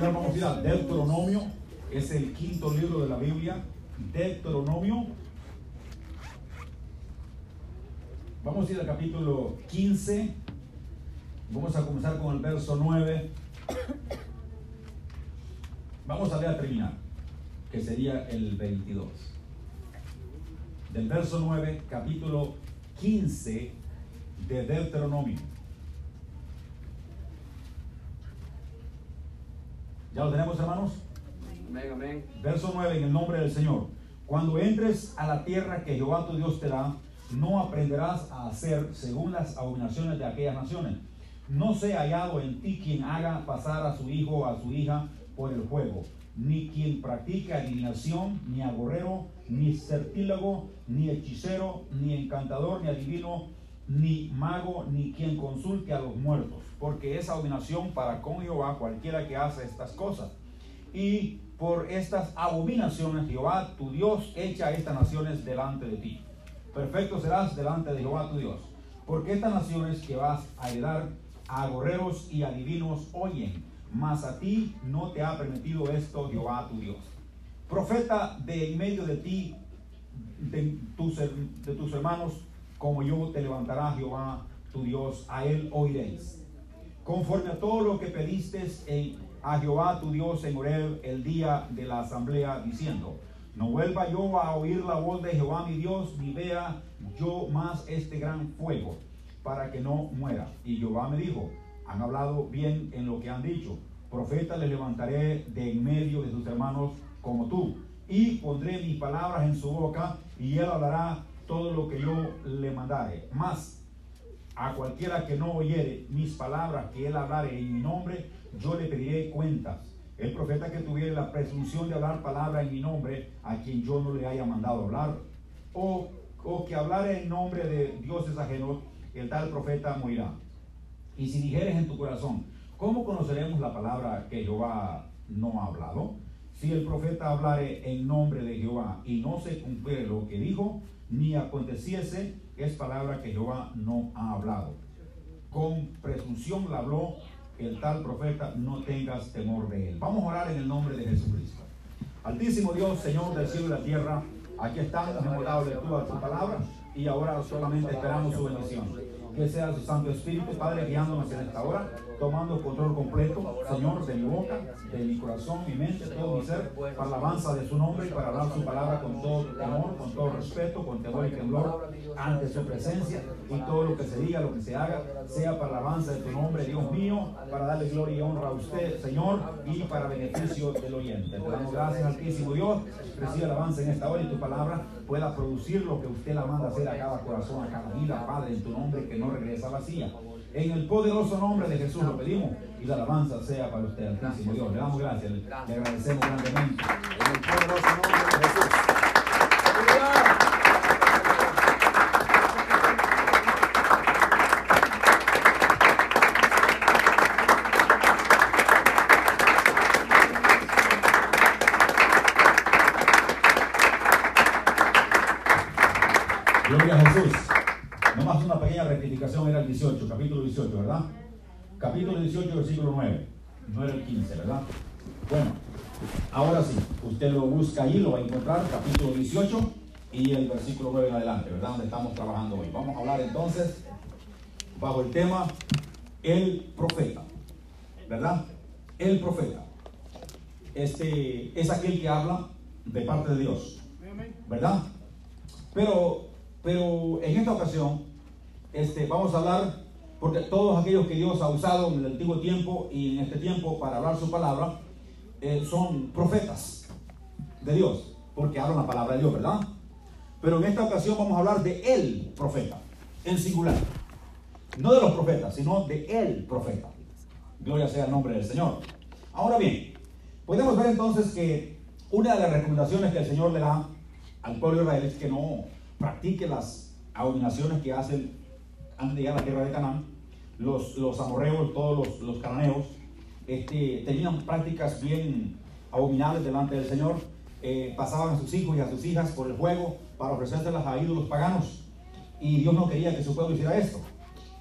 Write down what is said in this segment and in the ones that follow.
Vamos a ir al Deuteronomio, es el quinto libro de la Biblia, Deuteronomio. Vamos a ir al capítulo 15. Vamos a comenzar con el verso 9. Vamos a ver a terminar, que sería el 22. Del verso 9, capítulo 15 de Deuteronomio. ¿Ya lo tenemos, hermanos? Amén, amén. Verso 9, en el nombre del Señor. Cuando entres a la tierra que Jehová tu Dios te da, no aprenderás a hacer según las abominaciones de aquellas naciones. No sea hallado en ti quien haga pasar a su hijo o a su hija por el juego, ni quien practique adivinación, ni agorrero, ni certílago, ni hechicero, ni encantador, ni adivino, ni mago, ni quien consulte a los muertos, porque es abominación para con Jehová cualquiera que hace estas cosas. Y por estas abominaciones Jehová tu Dios echa estas naciones delante de ti. Perfecto serás delante de Jehová tu Dios, porque estas naciones que vas a heredar a agorreros y adivinos oyen, mas a ti no te ha permitido esto Jehová tu Dios. Profeta de en medio de ti, de tus, de tus hermanos, como yo te levantará Jehová tu Dios, a él oiréis. Conforme a todo lo que pediste en, a Jehová tu Dios en Oreb el día de la asamblea, diciendo, no vuelva yo a oír la voz de Jehová mi Dios, ni vea yo más este gran fuego, para que no muera. Y Jehová me dijo, han hablado bien en lo que han dicho. Profeta le levantaré de en medio de sus hermanos como tú, y pondré mis palabras en su boca, y él hablará todo lo que yo le mandare. Mas a cualquiera que no oyere mis palabras que él hablare en mi nombre, yo le pediré cuentas. El profeta que tuviere la presunción de hablar palabra en mi nombre, a quien yo no le haya mandado hablar, o, o que hablare en nombre de dioses ajenos, el tal profeta morirá. Y si dijeres en tu corazón, ¿cómo conoceremos la palabra que Jehová no ha hablado? Si el profeta hablare en nombre de Jehová y no se cumpliere lo que dijo, ni aconteciese, es palabra que Jehová no ha hablado. Con presunción la habló el tal profeta, no tengas temor de él. Vamos a orar en el nombre de Jesucristo. Altísimo Dios, Señor del cielo y la tierra, aquí estamos, hemos dado a tu palabra y ahora solamente esperamos su bendición. Que sea su Santo Espíritu, Padre, guiándonos en esta hora, tomando control completo, Señor, de mi boca, de mi corazón, mi mente, todo mi ser, para la alabanza de su nombre y para hablar su palabra con todo temor, con todo respeto, con temor y temblor ante su presencia y todo lo que se diga, lo que se haga, sea para la alabanza de tu nombre, Dios mío, para darle gloria y honra a usted, Señor, y para beneficio del oyente. Te damos gracias, Altísimo Dios, recibe alabanza en esta hora y tu palabra pueda producir lo que usted la manda hacer a cada corazón, a cada vida, Padre, en tu nombre, que no regresa vacía. En el poderoso nombre de Jesús lo pedimos y la alabanza sea para usted, Altísimo Dios. Le damos gracias, le, agradecemos grandemente. En el poderoso nombre de Jesús. Gloria a Jesús. Nomás una pequeña rectificación, era el 18, capítulo 18, ¿verdad? Capítulo 18, versículo 9. No era el 15, ¿verdad? Bueno, ahora sí, usted lo busca ahí, lo va a encontrar, capítulo 18 y el versículo 9 en adelante, ¿verdad? Donde estamos trabajando hoy. Vamos a hablar entonces bajo el tema el profeta, ¿verdad? El profeta. Este es aquel que habla de parte de Dios, ¿verdad? Pero, pero en esta ocasión este, vamos a hablar, porque todos aquellos que Dios ha usado en el antiguo tiempo y en este tiempo para hablar su palabra, eh, son profetas de Dios, porque hablan la palabra de Dios, ¿verdad? Pero en esta ocasión vamos a hablar de el profeta, en singular. No de los profetas, sino de el profeta. Gloria sea el nombre del Señor. Ahora bien, podemos ver entonces que una de las recomendaciones que el Señor le da al pueblo de Israel es que no practique las abominaciones que hacen antes de a la tierra de Canaán. Los, los amorreos, todos los, los cananeos, este, tenían prácticas bien abominables delante del Señor. Eh, pasaban a sus hijos y a sus hijas por el fuego para ofrecérselas a ídolos paganos. Y Dios no quería que su pueblo hiciera esto.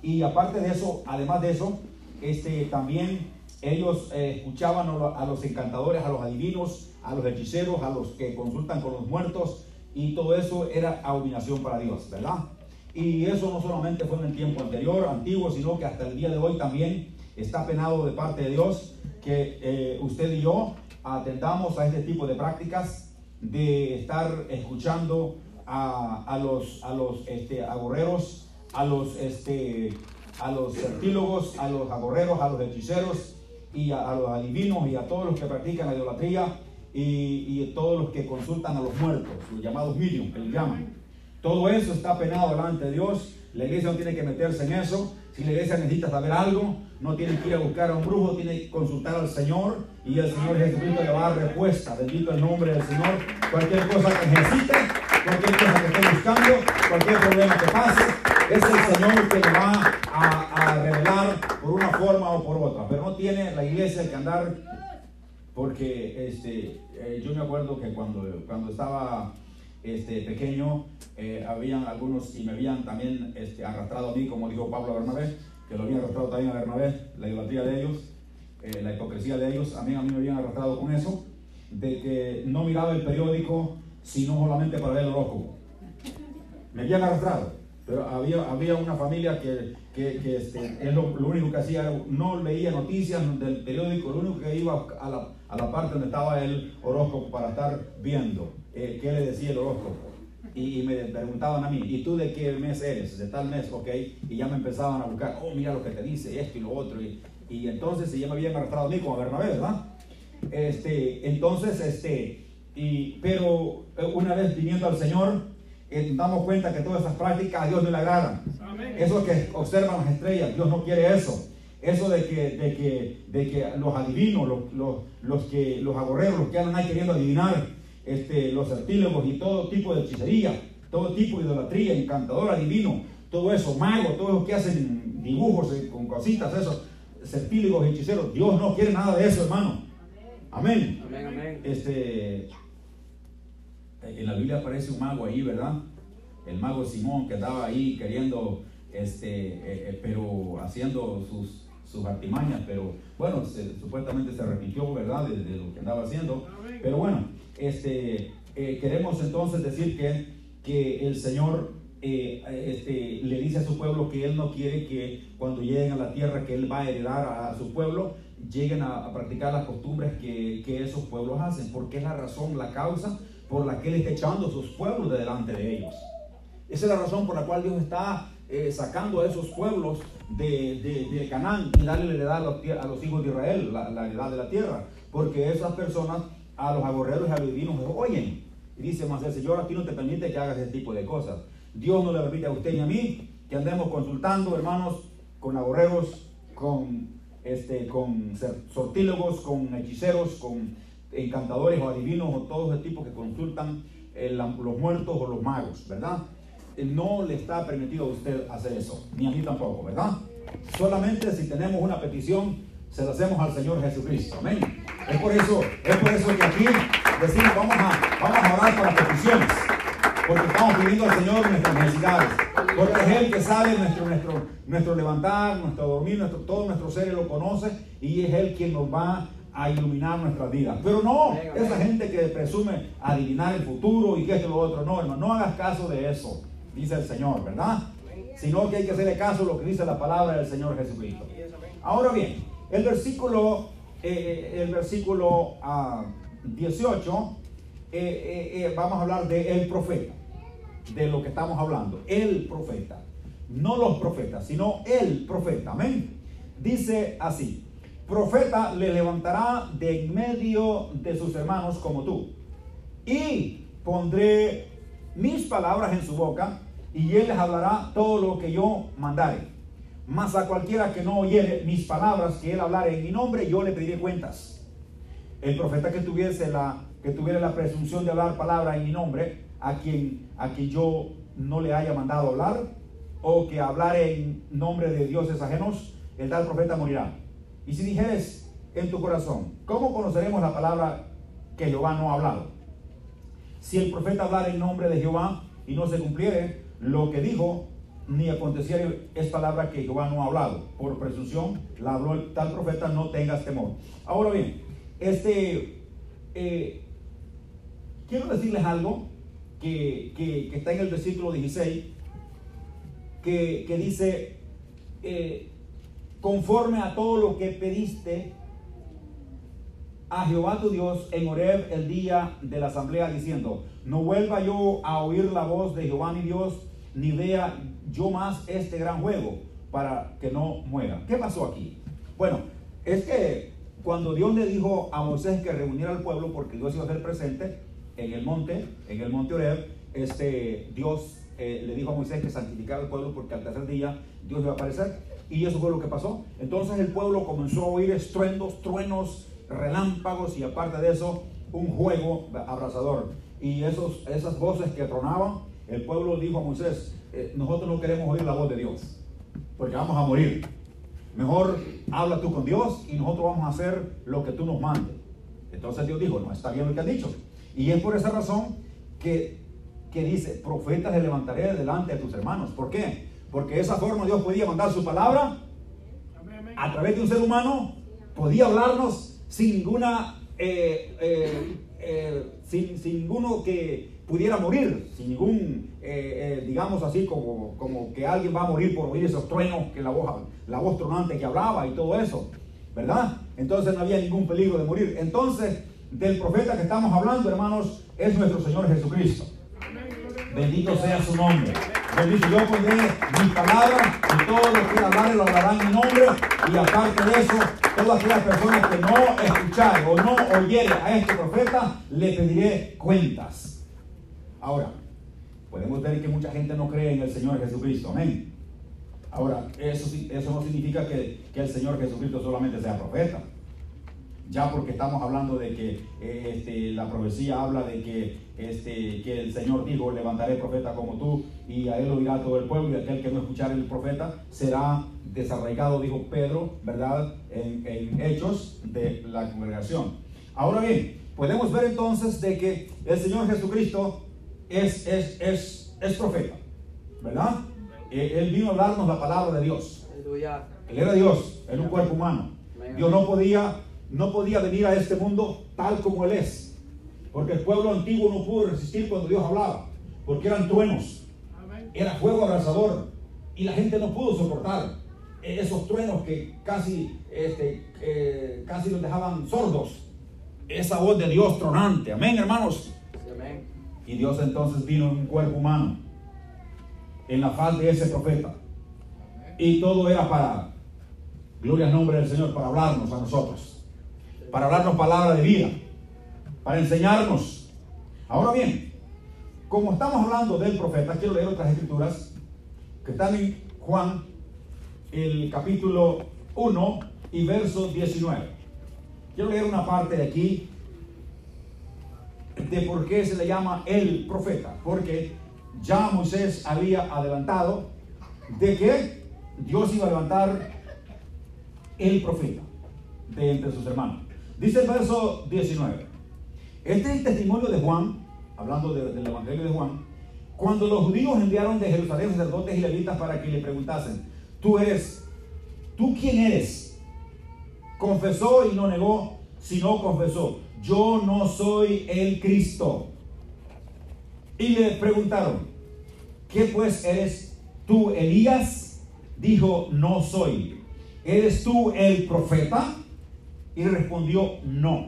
Y aparte de eso, además de eso, este, también ellos eh, escuchaban a los encantadores, a los adivinos, a los hechiceros, a los que consultan con los muertos, y todo eso era abominación para Dios, ¿verdad? Y eso no solamente fue en el tiempo anterior, antiguo, sino que hasta el día de hoy también está penado de parte de Dios que eh, usted y yo atendamos a este tipo de prácticas de estar escuchando a, los, a los este, agorreros, a los, este, a los certílogos, a los agorreros, a los hechiceros y a, los adivinos y a todos los que practican la idolatría y, y todos los que consultan a los muertos, los llamados medium, que les llaman. Todo eso está penado delante de Dios. La iglesia no tiene que meterse en eso. Si la iglesia necesita saber algo, no tiene que ir a buscar a un brujo, tiene que consultar al Señor y el Señor Jesucristo le va a dar respuesta. Bendito el nombre del Señor. Cualquier cosa que necesite, cualquier cosa que esté buscando, cualquier problema que pase, es el Señor que le va a, revelar por una forma o por otra. Pero no tiene la iglesia que andar, porque este, eh, yo me acuerdo que cuando, cuando estaba este, pequeño, eh, habían algunos y me habían también este, arrastrado a mí, como dijo Pablo Bernabé, que lo habían arrastrado también a Bernabé, la idolatría de ellos, eh, la hipocresía de ellos, a mí, a mí me habían arrastrado con eso, de que no miraba el periódico sino solamente para ver el horóscopo. Me habían arrastrado, pero había, había una familia que, que, este, él lo, único que hacía, no leía noticias del periódico, lo único que iba a la, a la parte donde estaba el horóscopo para estar viendo eh, qué le decía el horóscopo y, me preguntaban a mí, ¿y tú de qué mes eres? De tal mes, ok. Y ya me empezaban a buscar, oh, mira lo que te dice, esto y lo otro. Y, y entonces ya me habían arrastrado a mí como Bernabé, ¿verdad? Este, entonces, este, y, pero eh, una vez viniendo al Señor, eh, damos cuenta que todas esas prácticas a Dios no le agradan. Eso que observan las estrellas, Dios no quiere eso. Eso de que, de que, de que los adivinos, los, los, los, que, los agorreros, los que andan ahí queriendo adivinar, este, los certílegos y todo tipo de hechicería, todo tipo de idolatría, encantador, adivino, todo eso, mago, todos los que hacen dibujos eh, con cositas, esos certílegos, hechiceros. Dios no quiere nada de eso, hermano. Amén. Este, en la Biblia aparece un mago ahí, ¿verdad? El mago Simón que andaba ahí queriendo, este, eh, eh, pero haciendo sus, sus artimañas, pero bueno, supuestamente se repitió, ¿verdad? De, de, lo que andaba haciendo. Pero bueno, este, eh, queremos entonces decir que, que el Señor eh, este, le dice a su pueblo que Él no quiere que cuando lleguen a la tierra que Él va a heredar a, su pueblo, lleguen a, practicar las costumbres que, esos pueblos hacen, porque es la razón, la causa por la que Él está echando a sus pueblos de delante de ellos. Esa es la razón por la cual Dios está eh, sacando a esos pueblos de, Canaán y darle la heredad a los, hijos de Israel, la heredad de la tierra, porque esas personas a los agorreros y a los divinos oyen. Y dice más Señor, aquí no te permite que hagas ese tipo de cosas. Dios no le permite a usted ni a mí que andemos consultando, hermanos, con agorreros, con, este, con sortílogos, con hechiceros, con encantadores o adivinos o todos ese tipo que consultan eh, los muertos o los magos, ¿verdad? No le está permitido a usted hacer eso, ni a mí tampoco, ¿verdad? Solamente si tenemos una petición se lo hacemos al Señor Jesucristo. Amén. Es por eso, es por eso que aquí decimos vamos a, vamos a orar por las peticiones. Porque estamos pidiendo al Señor nuestras necesidades. Porque es Él que sabe nuestro, nuestro, nuestro levantar, nuestro dormir, nuestro, todo nuestro ser Él lo conoce y es Él quien nos va a iluminar nuestras vidas. Pero no, esa gente que presume adivinar el futuro y que esto y lo otro, no, hermano, no hagas caso de eso, dice el Señor, ¿verdad? Sino que hay que hacerle caso a lo que dice la palabra del Señor Jesucristo. Ahora bien, el versículo, eh, eh, el versículo 18, ah, eh, vamos a hablar de el profeta, de lo que estamos hablando, el profeta, no los profetas, sino el profeta, amén. Dice así, profeta le levantará de en medio de sus hermanos como tú, y pondré mis palabras en su boca, y él les hablará todo lo que yo mandare. Mas a cualquiera que no oyere mis palabras que él hablare en mi nombre, yo le pediré cuentas. El profeta que tuviese la, que tuviera la presunción de hablar palabra en mi nombre, a quien, a quien yo no le haya mandado hablar, o que hablare en nombre de dioses ajenos, el tal profeta morirá. Y si dijeres en tu corazón, ¿cómo conoceremos la palabra que Jehová no ha hablado? Si el profeta hablara en nombre de Jehová y no se cumpliere lo que dijo, ni aconteciera, es palabra que Jehová no ha hablado. Por presunción la habló el tal profeta, no tengas temor. Ahora bien, este, eh, quiero decirles algo que, que, está en el versículo 16, que, que dice, eh, conforme a todo lo que pediste a Jehová tu Dios en Horeb el día de la asamblea, diciendo, no vuelva yo a oír la voz de Jehová mi Dios, ni vea yo más este gran juego, para que no muera. ¿Qué pasó aquí? Bueno, es que cuando Dios le dijo a Moisés que reuniera al pueblo, porque Dios iba a ser presente en el monte, en el monte Oreb, este, Dios eh, le dijo a Moisés que santificara al pueblo porque al tercer día Dios iba a aparecer. Y eso fue lo que pasó. Entonces el pueblo comenzó a oír estruendos, truenos, relámpagos y aparte de eso, un juego abrasador. Y esos, esas voces que tronaban, el pueblo dijo a Moisés, eh, nosotros no queremos oír la voz de Dios, porque vamos a morir. Mejor habla tú con Dios y nosotros vamos a hacer lo que tú nos mandes. Entonces Dios dijo, no, está bien lo que has dicho. Y es por esa razón que, que dice, profetas le levantaré delante de tus hermanos. ¿Por qué? Porque de esa forma Dios podía mandar su palabra a través de un ser humano, podía hablarnos sin ninguna, eh, eh, sin, sin ninguno que pudiera morir, sin ningún, eh, eh, digamos así, como, como que alguien va a morir por oír esos truenos, que la voz, la voz tronante que hablaba y todo eso, ¿verdad? Entonces no había ningún peligro de morir. Entonces, del profeta que estamos hablando, hermanos, es nuestro Señor Jesucristo. Bendito sea su nombre. Bendito, yo pondré mis palabras y todos los que hablaré lo hablarán en mi nombre. Y aparte de eso, todas aquellas personas que no escucharen o no oyeren a este profeta, le pediré cuentas. Ahora, podemos ver que mucha gente no cree en el Señor Jesucristo. Amén. Ahora, eso, eso no significa que, el Señor Jesucristo solamente sea profeta. Ya porque estamos hablando de que eh, este, la profecía habla de que, este, que el Señor dijo, levantaré profeta como tú y a él oirá todo el pueblo y aquel que no escuchara el profeta será desarraigado, dijo Pedro, ¿verdad? En hechos de la congregación. Ahora bien, podemos ver entonces de que el Señor Jesucristo es, es, es, es profeta, ¿verdad? Eh, él vino a darnos la palabra de Dios. Él era Dios en un cuerpo humano. Dios no podía, no podía venir a este mundo tal como Él es. Porque el pueblo antiguo no pudo resistir cuando Dios hablaba. Porque eran truenos. Era fuego abrasador. Y la gente no pudo soportar esos truenos que casi, este, eh, casi los dejaban sordos. Esa voz de Dios tronante. Amén, hermanos. Y Dios entonces vino en un cuerpo humano, en la faz de ese profeta. Y todo era para, gloria al nombre del Señor, para hablarnos a nosotros, para hablarnos palabra de vida, para enseñarnos. Ahora bien, como estamos hablando del profeta, quiero leer otras escrituras que están en Juan, el capítulo 1 y verso 19. Quiero leer una parte de aquí de por qué se le llama el profeta. Porque ya Moisés había adelantado de que Dios iba a levantar el profeta de entre sus hermanos. Dice el verso 19. Este es el testimonio de Juan, hablando del Evangelio de Juan, cuando los judíos enviaron de Jerusalén sacerdotes y levitas para que le preguntasen, tú eres, tú quién eres? Confesó y no negó, sino confesó, yo no soy el Cristo. Y le preguntaron, ¿qué pues eres tú, Elías? Dijo, no soy. ¿Eres tú el profeta? Y respondió, no.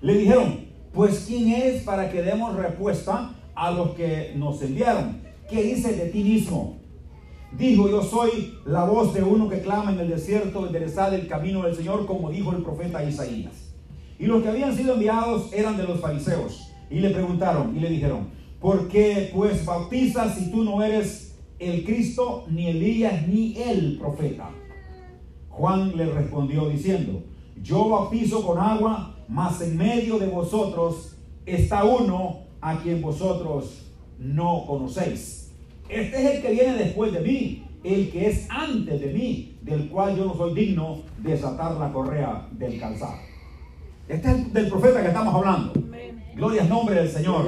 Le dijeron, pues ¿quién eres para que demos respuesta a los que nos enviaron? ¿Qué dice de ti mismo? Dijo, yo soy la voz de uno que clama en el desierto, enderezad el camino del Señor, como dijo el profeta Isaías. Y los que habían sido enviados eran de los fariseos. Y le preguntaron y le dijeron, ¿por qué pues bautizas si tú no eres el Cristo, ni Elías, ni el profeta? Juan le respondió diciendo, yo bautizo con agua, mas en medio de vosotros está uno a quien vosotros no conocéis. Este es el que viene después de mí, el que es antes de mí, del cual yo no soy digno de desatar la correa del calzado. Este es del profeta que estamos hablando. Gloria al nombre del Señor.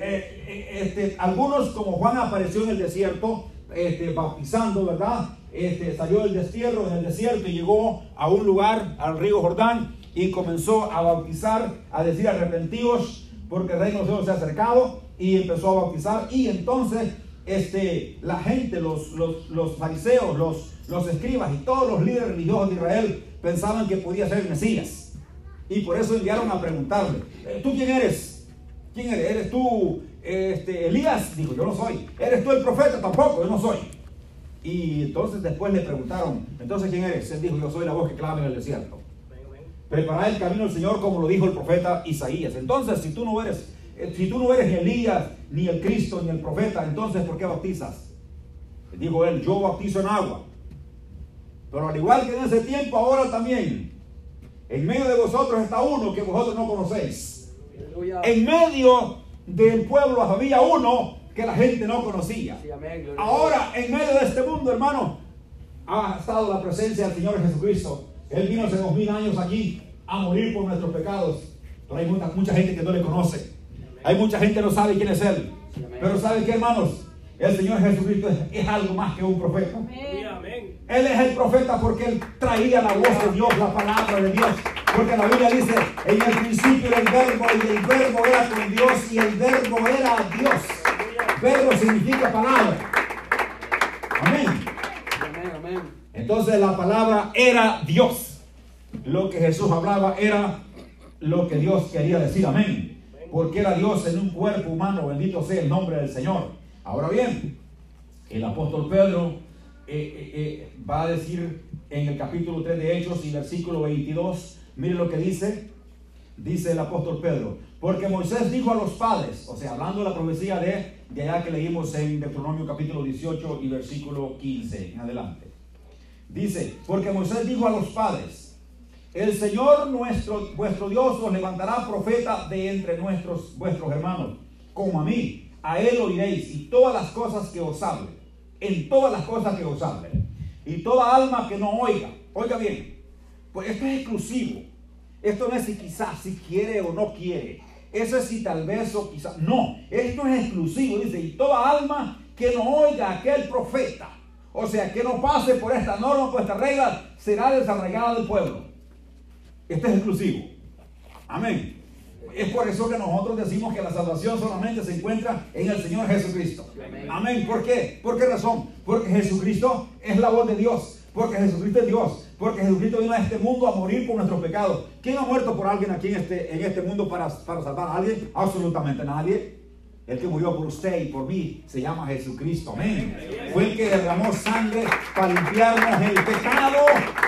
Eh, eh, este, algunos, como Juan apareció en el desierto, este, bautizando, ¿verdad? Este, salió del destierro, en el desierto, y llegó a un lugar, al río Jordán, y comenzó a bautizar, a decir arrepentidos, porque el reino de Dios se ha acercado, y empezó a bautizar, y entonces este, la gente, los, los, los fariseos, los, los escribas y todos los líderes religiosos de Israel pensaban que podía ser el Mesías. Y por eso enviaron a preguntarle, ¿tú quién eres? ¿Quién eres? ¿Eres tú este, Elías? Dijo, yo no soy. ¿Eres tú el profeta? Tampoco, yo no soy. Y entonces después le preguntaron, entonces ¿quién eres? Él dijo, yo soy la voz que clama en el desierto. Preparar el camino del Señor como lo dijo el profeta Isaías. Entonces, si tú no eres, eh, si tú no eres Elías, ni el Cristo, ni el profeta, entonces ¿por qué bautizas? Dijo él, yo bautizo en agua. Pero al igual que en ese tiempo, ahora también, en medio de vosotros está uno que vosotros no conocéis. En medio del pueblo había uno que la gente no conocía. Ahora, en medio de este mundo, hermano, ha estado la presencia del Señor Jesucristo. Él vino hace dos mil años aquí a morir por nuestros pecados. Pero hay mucha, mucha gente que no le conoce. Hay mucha gente que no sabe quién es Él. Pero ¿sabe qué, hermanos? El Señor Jesucristo es, algo más que un profeta. Él es el profeta porque Él traía la voz de Dios, la palabra de Dios. Porque la Biblia dice, en el principio era el verbo y el verbo era con Dios y el verbo era Dios. Verbo significa palabra. Amén. Entonces la palabra era Dios. Lo que Jesús hablaba era lo que Dios quería decir. Amén. Porque era Dios en un cuerpo humano. Bendito sea el nombre del Señor. Ahora bien, el apóstol Pedro eh, eh, eh, va a decir en el capítulo 3 de Hechos y versículo 22, mire lo que dice, dice el apóstol Pedro, porque Moisés dijo a los padres, o sea, hablando de la profecía de, de allá que leímos en Deuteronomio capítulo 18 y versículo 15 en adelante. Dice, porque Moisés dijo a los padres, el Señor nuestro, vuestro Dios os levantará profeta de entre nuestros, vuestros hermanos, como a mí a él oiréis y todas las cosas que os hable, en todas las cosas que os hable, y toda alma que no oiga, oiga bien, pues esto es exclusivo, esto no es si quizás, si quiere o no quiere, eso es si tal vez o quizás, no, esto es exclusivo, dice, y toda alma que no oiga aquel profeta, o sea, que no pase por esta norma, por esta regla, será desarraigada del pueblo. Esto es exclusivo. Amén. Es por eso que nosotros decimos que la salvación solamente se encuentra en el Señor Jesucristo. Amén. ¿Por qué? ¿Por qué razón? Porque Jesucristo es la voz de Dios. Porque Jesucristo es Dios. Porque Jesucristo vino a este mundo a morir por nuestros pecados. ¿Quién ha muerto por alguien aquí en este, en este mundo para, para salvar a alguien? Absolutamente nadie. El que murió por usted y por mí se llama Jesucristo. Amén. Fue el que derramó sangre para limpiarnos el pecado,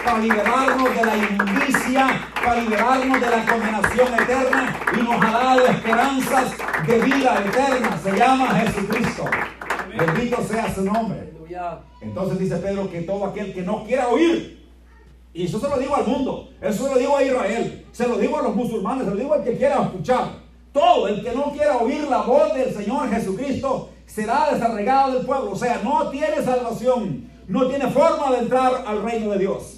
para liberarnos de la inmundicia, para liberarnos de la condenación eterna y nos ha dado esperanzas de vida eterna. Se llama Jesucristo. Bendito sea su nombre. Entonces dice Pedro que todo aquel que no quiera oír, y eso se lo digo al mundo, eso se lo digo a Israel, se lo digo a los musulmanes, se lo digo al que quiera escuchar todo el que no quiera oír la voz del Señor Jesucristo será desarregado del pueblo. O sea, no tiene salvación, no tiene forma de entrar al reino de Dios.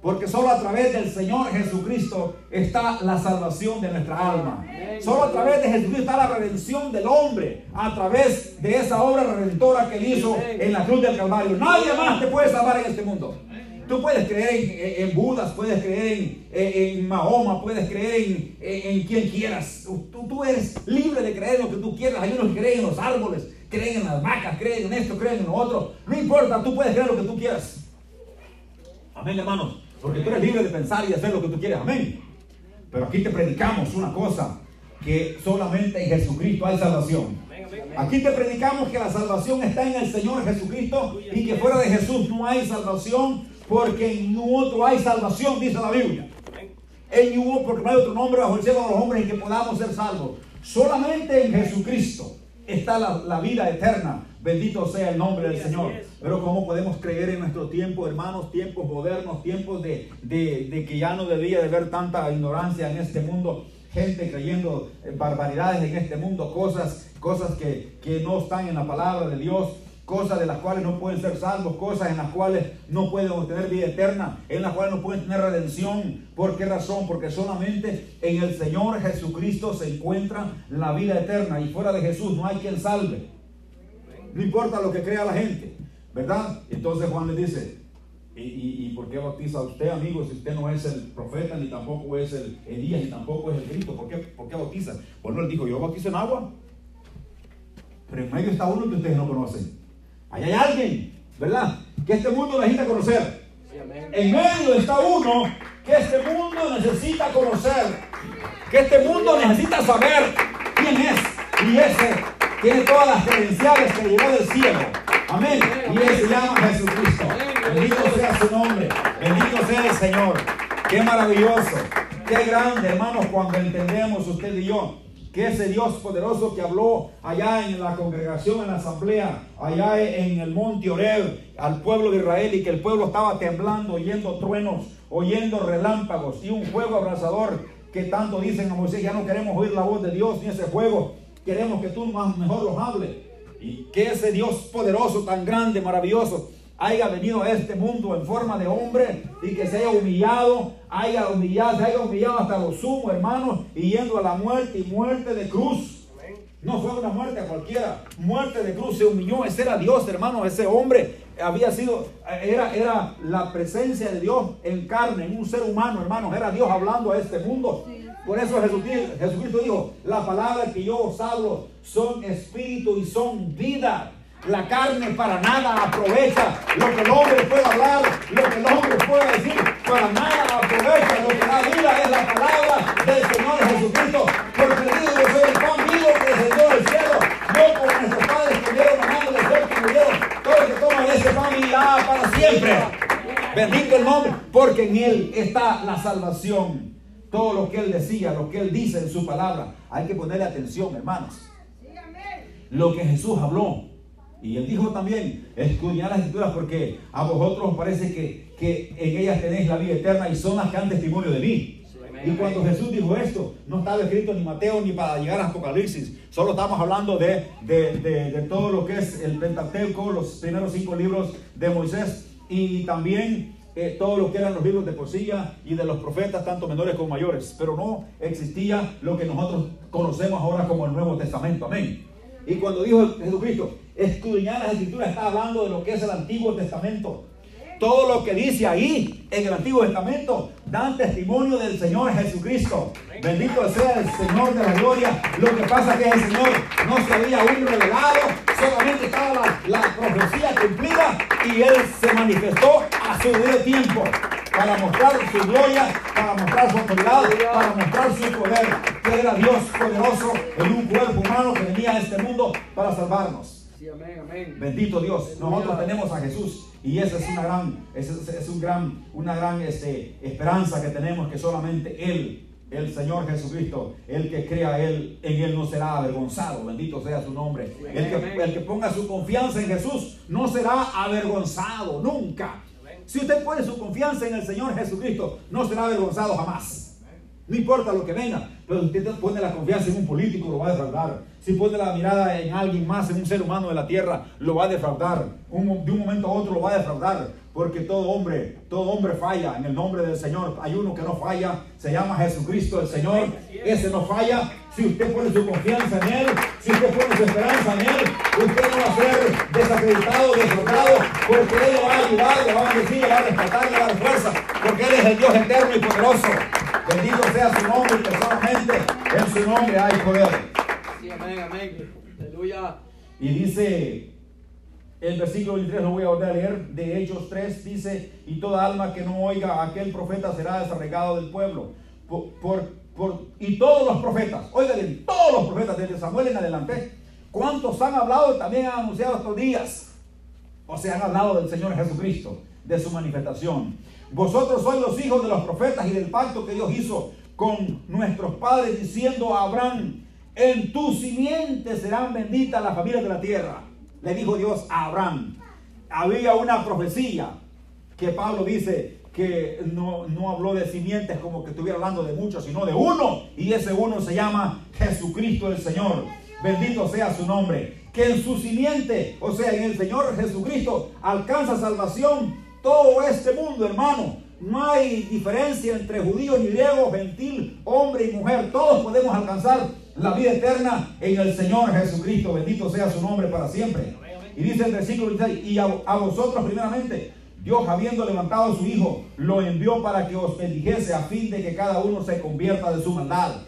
Porque solo a través del Señor Jesucristo está la salvación de nuestra alma. Solo a través de Jesucristo está la redención del hombre. A través de esa obra redentora que él hizo en la cruz del Calvario. Nadie más te puede salvar en este mundo. Tú puedes creer en, Budas, puedes creer en, Mahoma, puedes creer en, quien quieras. Tú, eres libre de creer en lo que tú quieras. Hay unos que creen en los árboles, creen en las vacas, creen en esto, creen en lo otro. No importa, tú puedes creer lo que tú quieras. Amén, hermanos. Porque tú eres libre de pensar y de hacer lo que tú quieras. Amén. Pero aquí te predicamos una cosa, que solamente en Jesucristo hay salvación. Aquí te predicamos que la salvación está en el Señor Jesucristo y que fuera de Jesús no hay salvación porque en otro hay salvación, dice la Biblia. En hubo porque no hay otro nombre bajo el cielo de los hombres en que podamos ser salvos. Solamente en Jesucristo está la, vida eterna. Bendito sea el nombre del Señor. Pero ¿cómo podemos creer en nuestro tiempo, hermanos? Tiempos modernos, tiempos de, de, que ya no debía de haber tanta ignorancia en este mundo. Gente creyendo barbaridades en este mundo, cosas, cosas que, que no están en la palabra de Dios cosas de las cuales no pueden ser salvos, cosas en las cuales no pueden obtener vida eterna, en las cuales no pueden tener redención. ¿Por qué razón? Porque solamente en el Señor Jesucristo se encuentra la vida eterna y fuera de Jesús no hay quien salve. No importa lo que crea la gente, ¿verdad? Entonces Juan le dice, ¿y, por qué bautiza usted, amigo, si usted no es el profeta, ni tampoco es el Elías, ni tampoco es el Cristo? ¿Por qué, por qué bautiza? Bueno, él dijo, yo bautizo en agua. Pero en medio está uno que ustedes no conocen. Hay alguien, ¿verdad? Que este mundo necesita conocer. En medio está uno que este mundo necesita conocer. Que este mundo necesita saber quién es. Y ese tiene todas las credenciales que llegó del cielo. Amén. Y él se llama Jesucristo. Bendito sea su nombre. Bendito sea el Señor. Qué maravilloso. Qué grande, hermanos, cuando entendemos usted y yo que ese Dios poderoso que habló allá en la congregación, en la asamblea, allá en el monte Oreb, al pueblo de Israel y que el pueblo estaba temblando, oyendo truenos, oyendo relámpagos y un fuego abrasador que tanto dicen a Moisés, ya no queremos oír la voz de Dios ni ese fuego, queremos que tú más mejor los hables. Y que ese Dios poderoso, tan grande, maravilloso, haya venido a este mundo en forma de hombre y que se haya humillado, haya humillado, se haya humillado hasta los sumos, hermanos, y yendo a la muerte y muerte de cruz. No fue una muerte cualquiera, muerte de cruz, se humilló, ese era Dios, hermano, ese hombre había sido, era, era la presencia de Dios en carne, en un ser humano, hermanos, era Dios hablando a este mundo. Por eso Jesucristo, Jesucristo dijo, la palabra que yo os hablo son espíritu y son vida. La carne para nada aprovecha lo que el hombre puede hablar, lo que el hombre puede decir, para nada aprovecha lo que da vida es la palabra del Señor Jesucristo. Porque digo yo soy el pan vivo que descendió del cielo, no como nuestros padres comieron mano del cielo que murieron. Todo el que toma de ese pan vivirá para siempre. Bendito el nombre, porque en él está la salvación. Todo lo que él decía, lo que él dice en su palabra, hay que ponerle atención, hermanos. Lo que Jesús habló y él dijo también, escudriñad las escrituras porque a vosotros os parece que, que en ellas tenéis la vida eterna y son las que dan testimonio de mí. Y cuando Jesús dijo esto, no estaba escrito ni Mateo ni para llegar a Apocalipsis. Solo estamos hablando de, de, de, todo lo que es el Pentateuco, los primeros cinco libros de Moisés y también eh, todo lo que eran los libros de poesía y de los profetas, tanto menores como mayores. Pero no existía lo que nosotros conocemos ahora como el Nuevo Testamento. Amén. Y cuando dijo Jesucristo, escudriñar las escrituras, está hablando de lo que es el Antiguo Testamento. Todo lo que dice ahí en el Antiguo Testamento dan testimonio del Señor Jesucristo. Bendito sea el Señor de la gloria. Lo que pasa es que el Señor no se había aún revelado, solamente estaba la, profecía cumplida y Él se manifestó a su debido tiempo para mostrar su gloria, para mostrar su autoridad, para mostrar su poder, que era Dios poderoso en un cuerpo humano que venía a este mundo para salvarnos. Bendito Dios. Nosotros tenemos a Jesús y esa es una gran, es, es un gran, una gran este, esperanza que tenemos que solamente Él, el Señor Jesucristo, el que crea Él, en Él no será avergonzado. Bendito sea su nombre. El que, el que ponga su confianza en Jesús no será avergonzado nunca. Si usted pone su confianza en el Señor Jesucristo, no será avergonzado jamás. No importa lo que venga, pero si usted pone la confianza en un político, lo va a defraudar. Si pone la mirada en alguien más, en un ser humano de la tierra, lo va a defraudar. de un momento a otro lo va a defraudar. Porque todo hombre, todo hombre falla en el nombre del Señor. Hay uno que no falla, se llama Jesucristo el Señor. Ese no falla. Si usted pone su confianza en Él, si usted pone su esperanza en Él, usted no va a ser desacreditado, defraudado, porque Él le va a ayudar, le va a bendecir, le va a rescatar, le va a dar fuerza, porque Él es el Dios eterno y poderoso. Bendito sea su nombre y personalmente en su nombre hay poder. Sí, amén, amén. Aleluya. Y dice el versículo 23, lo voy a volver a leer, de Hechos 3, dice, y toda alma que no oiga a aquel profeta será desarregado del pueblo. Por, por, y todos los profetas, oigan todos los profetas desde Samuel en adelante, ¿cuántos han hablado y también han anunciado estos días? O sea, han hablado del Señor Jesucristo, de su manifestación. Vosotros sois los hijos de los profetas y del pacto que Dios hizo con nuestros padres, diciendo a Abraham, en tu simiente serán benditas las familias de la tierra. Le dijo Dios a Abraham. Había una profecía que Pablo dice que no, no habló de simientes como que estuviera hablando de muchos, sino de uno. Y ese uno se llama Jesucristo el Señor. Bendito sea su nombre. Que en su simiente, o sea, en el Señor Jesucristo, alcanza salvación todo este mundo, hermano. No hay diferencia entre judío ni griego, gentil, hombre y mujer. Todos podemos alcanzar la vida eterna en el Señor Jesucristo. Bendito sea su nombre para siempre. Y dice el versículo 16, y a, a vosotros primeramente, Dios habiendo levantado a su Hijo, lo envió para que os bendijese a fin de que cada uno se convierta de su maldad.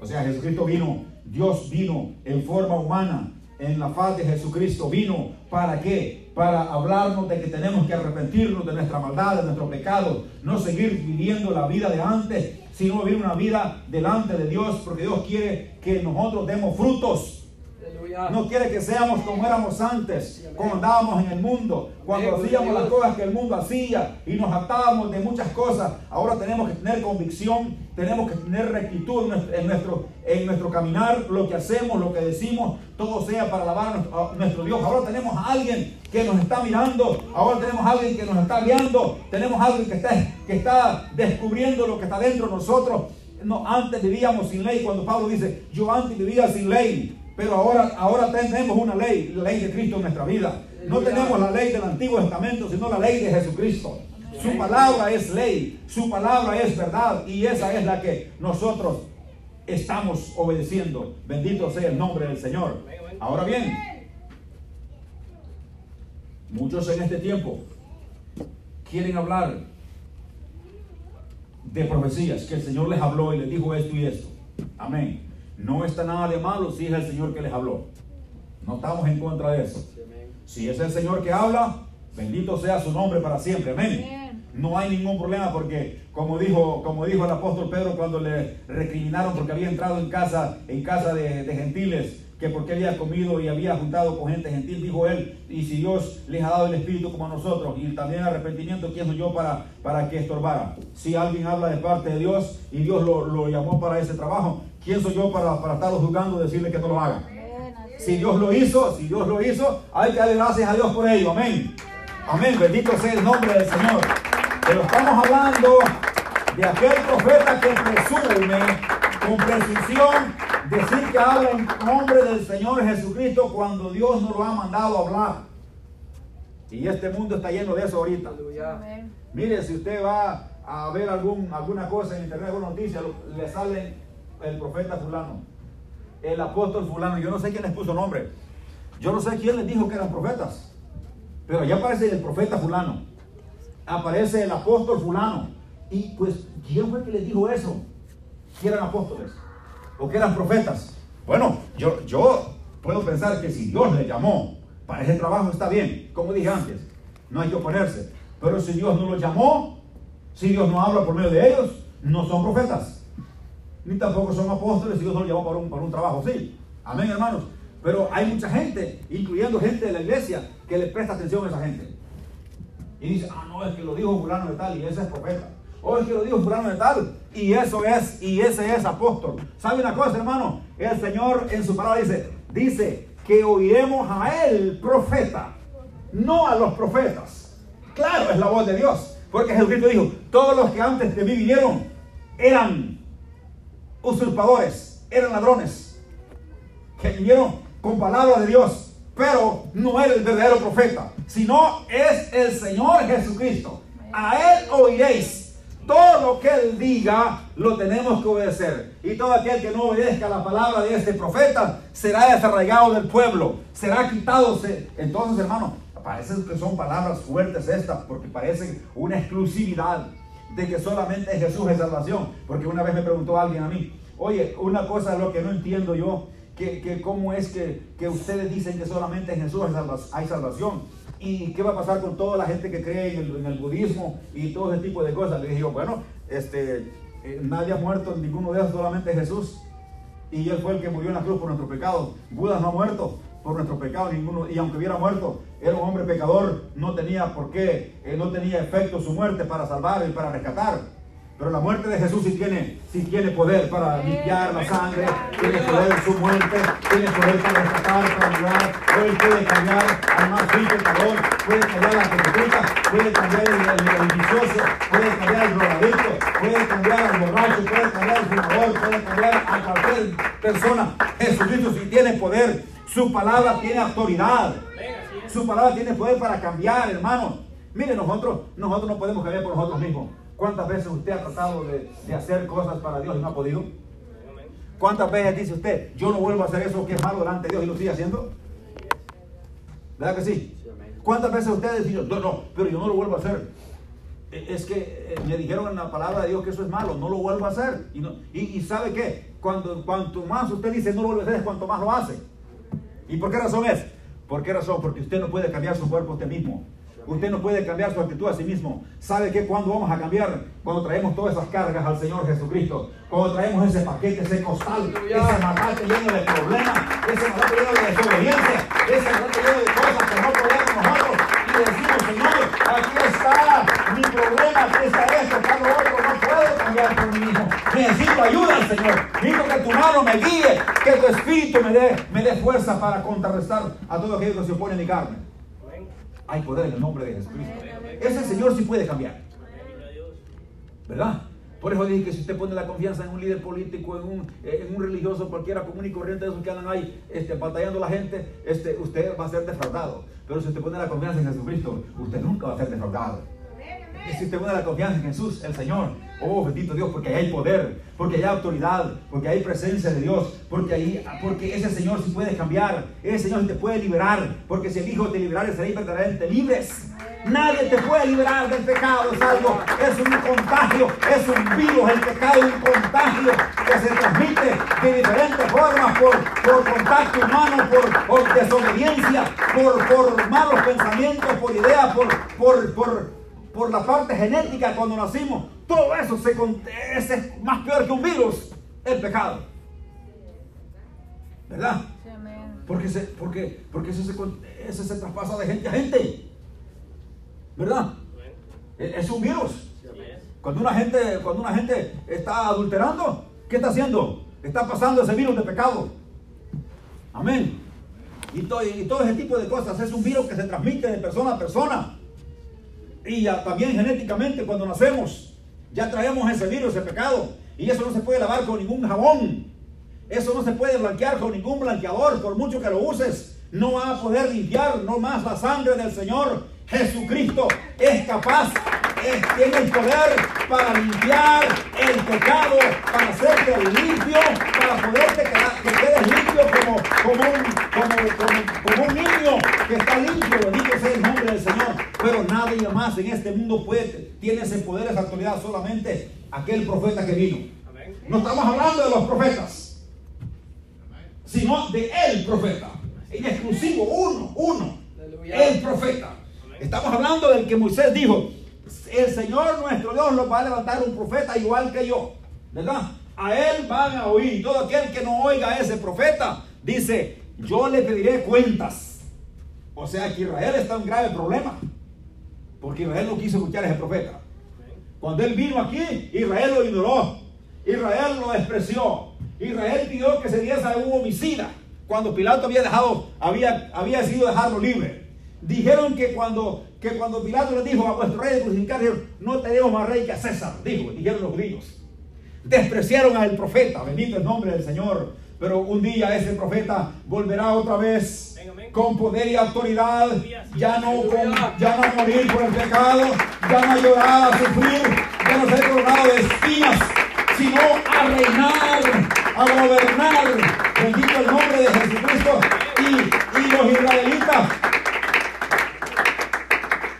O sea, Jesucristo vino, Dios vino en forma humana, en la faz de Jesucristo vino. ¿Para qué? Para hablarnos de que tenemos que arrepentirnos de nuestra maldad, de nuestro pecado, no seguir viviendo la vida de antes, sino vivir una vida delante de Dios, porque Dios quiere que nosotros demos frutos. No quiere que seamos como éramos antes, como andábamos en el mundo, cuando hacíamos las cosas que el mundo hacía y nos atábamos de muchas cosas. Ahora tenemos que tener convicción, tenemos que tener rectitud en nuestro, en nuestro caminar, lo que hacemos, lo que decimos, todo sea para alabar a nuestro Dios. Ahora tenemos a alguien que nos está mirando, ahora tenemos a alguien que nos está guiando, tenemos a alguien que está, que está descubriendo lo que está dentro de nosotros. No, antes vivíamos sin ley, cuando Pablo dice, yo antes vivía sin ley, pero ahora, ahora tenemos una ley, la ley de Cristo en nuestra vida. No tenemos la ley del Antiguo Testamento, sino la ley de Jesucristo. Su palabra es ley, su palabra es verdad y esa es la que nosotros estamos obedeciendo. Bendito sea el nombre del Señor. Ahora bien, muchos en este tiempo quieren hablar de profecías, que el Señor les habló y les dijo esto y esto. Amén. No está nada de malo si es el Señor que les habló. No estamos en contra de eso. Si es el Señor que habla, bendito sea su nombre para siempre. Amén. No hay ningún problema porque como dijo, como dijo el apóstol Pedro cuando le recriminaron porque había entrado en casa, en casa de, gentiles, que porque había comido y había juntado con gente gentil, dijo él, y si Dios les ha dado el Espíritu como a nosotros, y también arrepentimiento, ¿quién soy yo para, para que estorbara? Si alguien habla de parte de Dios y Dios lo, lo llamó para ese trabajo, ¿Quién soy yo para, para estarlo juzgando y decirle que no lo haga? Si Dios lo hizo, si Dios lo hizo, hay que darle gracias a Dios por ello. Amén. Amén. Bendito sea el nombre del Señor. Pero estamos hablando de aquel profeta que presume con precisión decir que habla en nombre del Señor Jesucristo cuando Dios nos lo ha mandado a hablar. Y este mundo está lleno de eso ahorita. Mire, si usted va a ver algún, alguna cosa en internet, alguna noticia, le salen el profeta fulano, el apóstol fulano, yo no sé quién les puso nombre, yo no sé quién les dijo que eran profetas, pero allá aparece el profeta fulano, aparece el apóstol fulano, y pues, ¿quién fue que les dijo eso? Que eran apóstoles o que eran profetas. Bueno, yo, yo puedo pensar que si Dios les llamó para ese trabajo está bien, como dije antes, no hay que oponerse, pero si Dios no los llamó, si Dios no habla por medio de ellos, no son profetas ni tampoco son apóstoles Dios los llevó para un, para un trabajo sí. Amén, hermanos. Pero hay mucha gente, incluyendo gente de la iglesia, que le presta atención a esa gente. Y dice, ah, no, es que lo dijo fulano de tal y ese es profeta. O es que lo dijo fulano de tal y eso es, y ese es apóstol. ¿Sabe una cosa, hermano? El Señor en su palabra dice, dice que oiremos a él profeta, no a los profetas. Claro, es la voz de Dios. Porque Jesucristo dijo, todos los que antes de mí vinieron eran usurpadores, eran ladrones, que vinieron con palabra de Dios, pero no era el verdadero profeta, sino es el Señor Jesucristo. A Él oiréis. Todo lo que Él diga lo tenemos que obedecer. Y todo aquel que no obedezca la palabra de este profeta será desarraigado del pueblo, será quitado. Entonces, hermano, parece que son palabras fuertes estas, porque parecen una exclusividad de que solamente Jesús es salvación. Porque una vez me preguntó alguien a mí, oye, una cosa es lo que no entiendo yo, que, que cómo es que, que, ustedes dicen que solamente en Jesús hay salvación. ¿Y qué va a pasar con toda la gente que cree en el, budismo y todo ese tipo de cosas? Le dije bueno, este, eh, nadie ha muerto, ninguno de ellos, solamente Jesús. Y Él fue el que murió en la cruz por nuestro pecado. Buda no ha muerto por nuestro pecado ninguno. Y aunque hubiera muerto, era un hombre pecador, no tenía por qué, eh, no tenía efecto su muerte para salvar y para rescatar. Pero la muerte de Jesús sí tiene, sí tiene poder para limpiar la sangre, tiene poder su muerte, tiene poder para rescatar, para ayudar. Hoy puede cambiar al más vil pecador, puede cambiar la prostituta, puede cambiar el, el, vicioso, puede cambiar el drogadicto, puede cambiar al borracho, puede cambiar al fumador, puede cambiar a cualquier persona. Jesucristo sí tiene poder su palabra tiene autoridad. Su palabra tiene poder para cambiar, hermano. Mire, nosotros, nosotros no podemos cambiar por nosotros mismos. ¿Cuántas veces usted ha tratado de, hacer cosas para Dios y no ha podido? ¿Cuántas veces dice usted, yo no vuelvo a hacer eso que es malo delante de Dios y lo sigue haciendo? ¿Verdad que sí? ¿Cuántas veces ustedes dicen, no, no, pero yo no lo vuelvo a hacer? E- Es que eh, me dijeron en la palabra de Dios que eso es malo, no lo vuelvo a hacer. Y, no- y, y ¿sabe qué? Cuando, cuanto más usted dice no lo vuelvo a hacer, es cuanto más lo hace. ¿Y por qué razón es? ¿Por qué razón? Porque usted no puede cambiar su cuerpo usted mismo. Usted no puede cambiar su actitud a sí mismo. ¿Sabe qué? ¿Cuándo vamos a cambiar? Cuando traemos todas esas cargas al Señor Jesucristo. Cuando traemos ese paquete, ese costal, ese matate lleno de problemas, ese matate lleno de desobediencia, ese matate lleno de cosas que no podemos nosotros. Y decimos, Señor, aquí está mi problema, aquí está esto, acá lo otro, no puedo cambiar por mí mismo. Necesito ayuda al Señor. Necesito que tu mano me guíe, que tu espíritu me dé, me dé fuerza para contrarrestar a todo aquello que se opone a mi carne. Hay poder en el nombre de Jesucristo. Ese Señor sí puede cambiar. ¿Verdad? Por eso dije que si usted pone la confianza en un líder político, en un, eh, religioso cualquiera común y corriente de esos que andan ahí este, batallando la gente, este, usted va a ser defraudado. Pero si usted pone la confianza en Jesucristo, usted nunca va a ser defraudado. Y si usted pone la confianza en Jesús, el Señor, oh bendito Dios, porque ahí hay poder, porque hay autoridad, porque hay presencia de Dios, porque ahí, porque ese Señor sí puede cambiar, ese Señor te puede liberar, porque si el Hijo te liberare seréis verdaderamente libres. Nadie te puede liberar del pecado, es algo, es un contagio, es un virus, el pecado es un contagio que se transmite de diferentes formas, por, por contacto humano, por, por desobediencia, por, por malos pensamientos, por ideas, por, por, por, por la parte genética cuando nacimos. Todo eso se, con- es, es más peor que un virus, el pecado. ¿Verdad? Porque, se, porque, porque eso, se, con- eso se traspasa de gente a gente. ¿Verdad? Es, es un virus. Cuando una, gente, cuando una gente está adulterando, ¿qué está haciendo? Está pasando ese virus de pecado. Amén. Y todo ese tipo de cosas es un virus que se transmite de persona a persona. Y también genéticamente cuando nacemos, ya traemos ese virus, ese pecado. Y eso no se puede lavar con ningún jabón. Eso no se puede blanquear con ningún blanqueador, por mucho que lo uses. No va a poder limpiar no más la sangre del Señor. Jesucristo es capaz, es- tiene el poder para limpiar el pecado, para hacerte limpio, para poderte que quedes limpio como, como, como- como un niño que está limpio. Bendito sea el nombre del Señor. Pero nadie más en este mundo puede, tiene ese poder, esa autoridad, solamente aquel profeta que vino. No estamos hablando de los profetas, sino de el profeta. En exclusivo, uno, uno. El profeta. Estamos hablando del que Moisés dijo, el Señor nuestro Dios lo va a levantar un profeta igual que yo. ¿Verdad? A él van a oír. Y todo aquel que no oiga a ese profeta, dice, yo le pediré cuentas. O sea que Israel está en un grave problema. Porque Israel no quiso escuchar a ese profeta. Cuando él vino aquí, Israel lo ignoró. Israel lo despreció. Israel pidió que se diese a un homicida. Cuando Pilato había dejado, había, había decidido dejarlo libre. Dijeron que cuando, que cuando Pilato les dijo a vuestro rey de crucificar, no tenemos más rey que a César, dijo, dijeron los judíos. Despreciaron al profeta, bendito el nombre del Señor. Pero un día ese profeta volverá otra vez con poder y autoridad, ya no, con- ya no a morir por el pecado, ya no a llorar, a sufrir, ya no ser coronado de espinas, sino a reinar, a gobernar. Bendito el nombre de Jesucristo y, y los israelitas.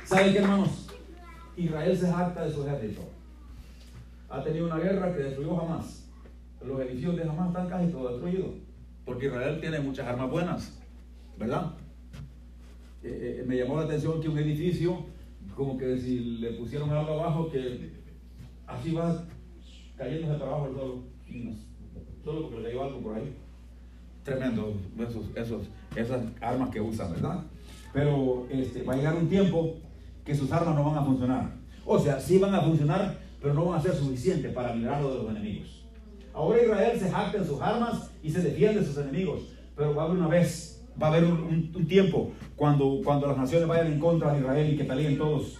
¿Saben qué, hermanos? Israel se jacta de su ejército. Ha tenido una guerra que destruyó jamás. Los edificios de jamás están casi todos destruidos. Porque Israel tiene muchas armas buenas. ¿Verdad? Eh, eh, me llamó la atención que un edificio, como que si le pusieron algo abajo, que así va cayéndose para abajo el no- Solo porque le cayó algo por ahí. Tremendo, esos, esos, esas armas que usan, ¿verdad? Pero este, va a llegar un tiempo que sus armas no van a funcionar. O sea, sí van a funcionar, pero no van a ser suficientes para librarlo de los enemigos. Ahora Israel se jacta en sus armas y se defiende de sus enemigos. Pero va a haber una vez, va a haber un, un- un tiempo cuando, cuando las naciones vayan en contra de Israel y que peleen todos.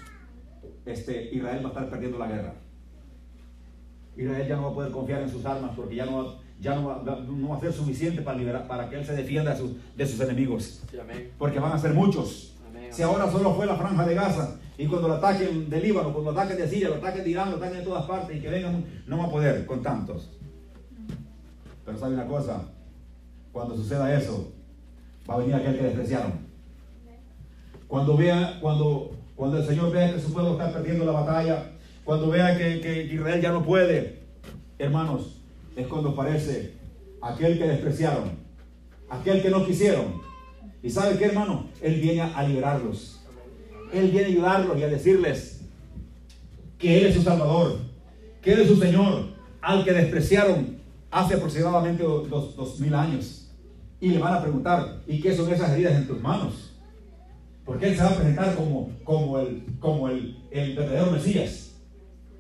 Este, Israel va a estar perdiendo la guerra. Israel ya no va a poder confiar en sus armas porque ya no va, ya no va, no va a ser suficiente para, liberar, para que él se defienda de sus, de sus enemigos. Sí. Porque van a ser muchos. Amén. Si ahora solo fue la franja de Gaza y cuando lo ataquen de Líbano, cuando lo ataquen de Siria, lo ataquen de Irán, lo ataquen de todas partes y que vengan, no va a poder con tantos. Pero sabe una cosa, cuando suceda eso, va a venir aquel que despreciaron. Cuando vea, cuando, cuando el Señor vea que su pueblo está perdiendo la batalla, cuando vea que, que Israel ya no puede, hermanos, es cuando aparece aquel que despreciaron, aquel que no quisieron. ¿Y sabe qué, hermano? Él viene a liberarlos. Él viene a ayudarlos y a decirles que Él es su Salvador, que Él es su Señor, al que despreciaron hace aproximadamente dos, dos mil años. Y le van a preguntar, ¿y qué son esas heridas en tus manos? Porque Él se va a presentar como, como, el, como el, el verdadero Mesías.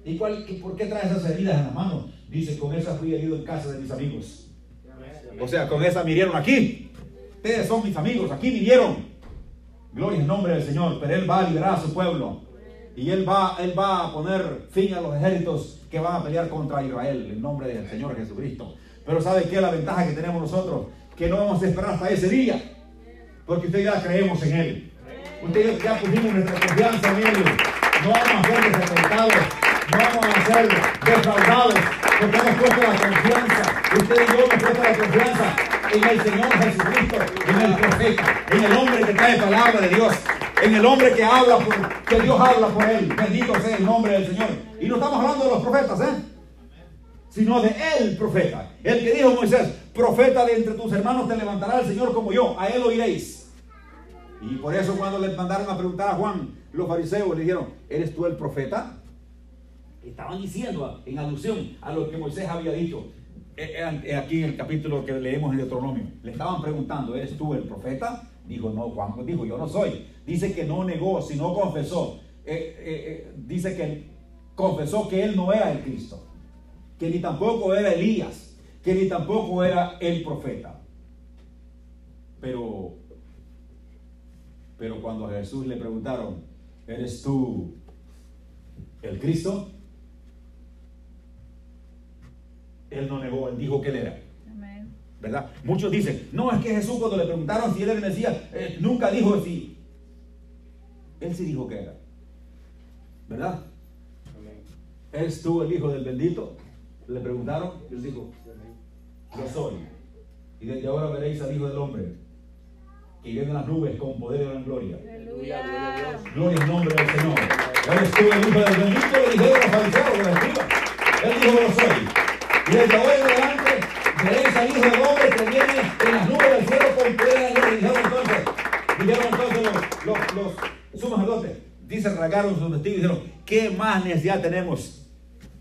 ¿Y cuál, por qué trae esas heridas en la mano? Dice, con esas fui herido en casa de mis amigos. O sea, con esas vinieron aquí. Ustedes son mis amigos, aquí vinieron. Gloria en nombre del Señor, pero Él va a liberar a su pueblo. Y Él va, él va a poner fin a los ejércitos que van a pelear contra Israel en nombre del Señor Jesucristo. Pero ¿sabe qué la ventaja que tenemos nosotros? Que no vamos a esperar hasta ese día. Porque usted ya creemos en Él. Usted ya pusimos nuestra confianza en Él. No vamos a ser desatentados. No vamos a ser defraudados. Porque hemos puesto la confianza. Usted y yo hemos puesto la confianza en el Señor Jesucristo, en el profeta, en el hombre que trae palabra de Dios, en el hombre que habla, por, que Dios habla por él. Bendito sea el nombre del Señor. Y no estamos hablando de los profetas, ¿eh? Sino de el profeta. El que dijo Moisés, profeta de entre tus hermanos te levantará el Señor como yo, a él oiréis. Y por eso cuando le mandaron a preguntar a Juan, los fariseos le dijeron, ¿eres tú el profeta? Estaban diciendo en alusión a lo que Moisés había dicho. Eh, eh, eh, aquí en el capítulo que leemos en Deuteronomio, le estaban preguntando, ¿eres tú el profeta? Dijo, no, Juan dijo, yo no soy. Dice que no negó, sino confesó. dice que confesó que él no era el Cristo, que ni tampoco era Elías, que ni tampoco era el profeta. Pero, pero cuando a Jesús le preguntaron, ¿eres tú el Cristo? Él no negó, él dijo que él era. ¿Verdad? Muchos dicen, no, es que Jesús cuando le preguntaron si él era el Mesías, eh, nunca dijo sí. Él sí dijo que era. ¿Verdad? ¿Eres tú el hijo del bendito? Le preguntaron, él dijo, yo soy. Y desde ahora veréis al Hijo del Hombre, que viene en las nubes con poder y gran gloria. Aleluya. Gloria en nombre del Señor. ¿Eres tú el Hijo del bendito? Le dijeron los fariseos, los escribas. Él dijo, yo soy. Y desde hoy en adelante veréis al Hijo del Hombre que viene en las nubes del cielo con poder y dijeron entonces, dijeron entonces los, los, los sumos sacerdotes, dice, rasgaron sus vestidos y dijeron, ¿qué más necesidad tenemos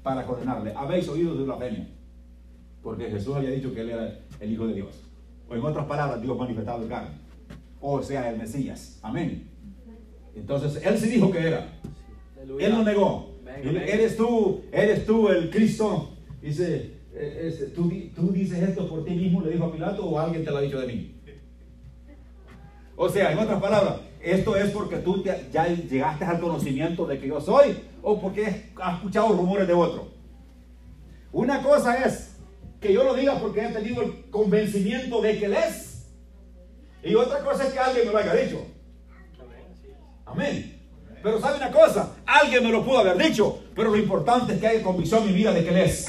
para condenarle? Habéis oído de blasfemia. Porque Jesús había dicho que él era el Hijo de Dios. O en otras palabras, Dios manifestado en carne. O sea, el Mesías. Amén. Entonces, él sí dijo que era. Él no negó. Eres tú, eres tú el Cristo Dice, eh, ¿tú, ¿tú dices esto por ti mismo, le dijo a Pilato, o alguien te lo ha dicho de mí? O sea, en otras palabras, esto es porque tú ya llegaste al conocimiento de que yo soy, o porque has escuchado rumores de otro. Una cosa es que yo lo diga porque he tenido el convencimiento de que él es. Y otra cosa es que alguien me lo haya dicho. Amén. Pero sabe una cosa, alguien me lo pudo haber dicho, pero lo importante es que haya convicción en mi vida de que él es.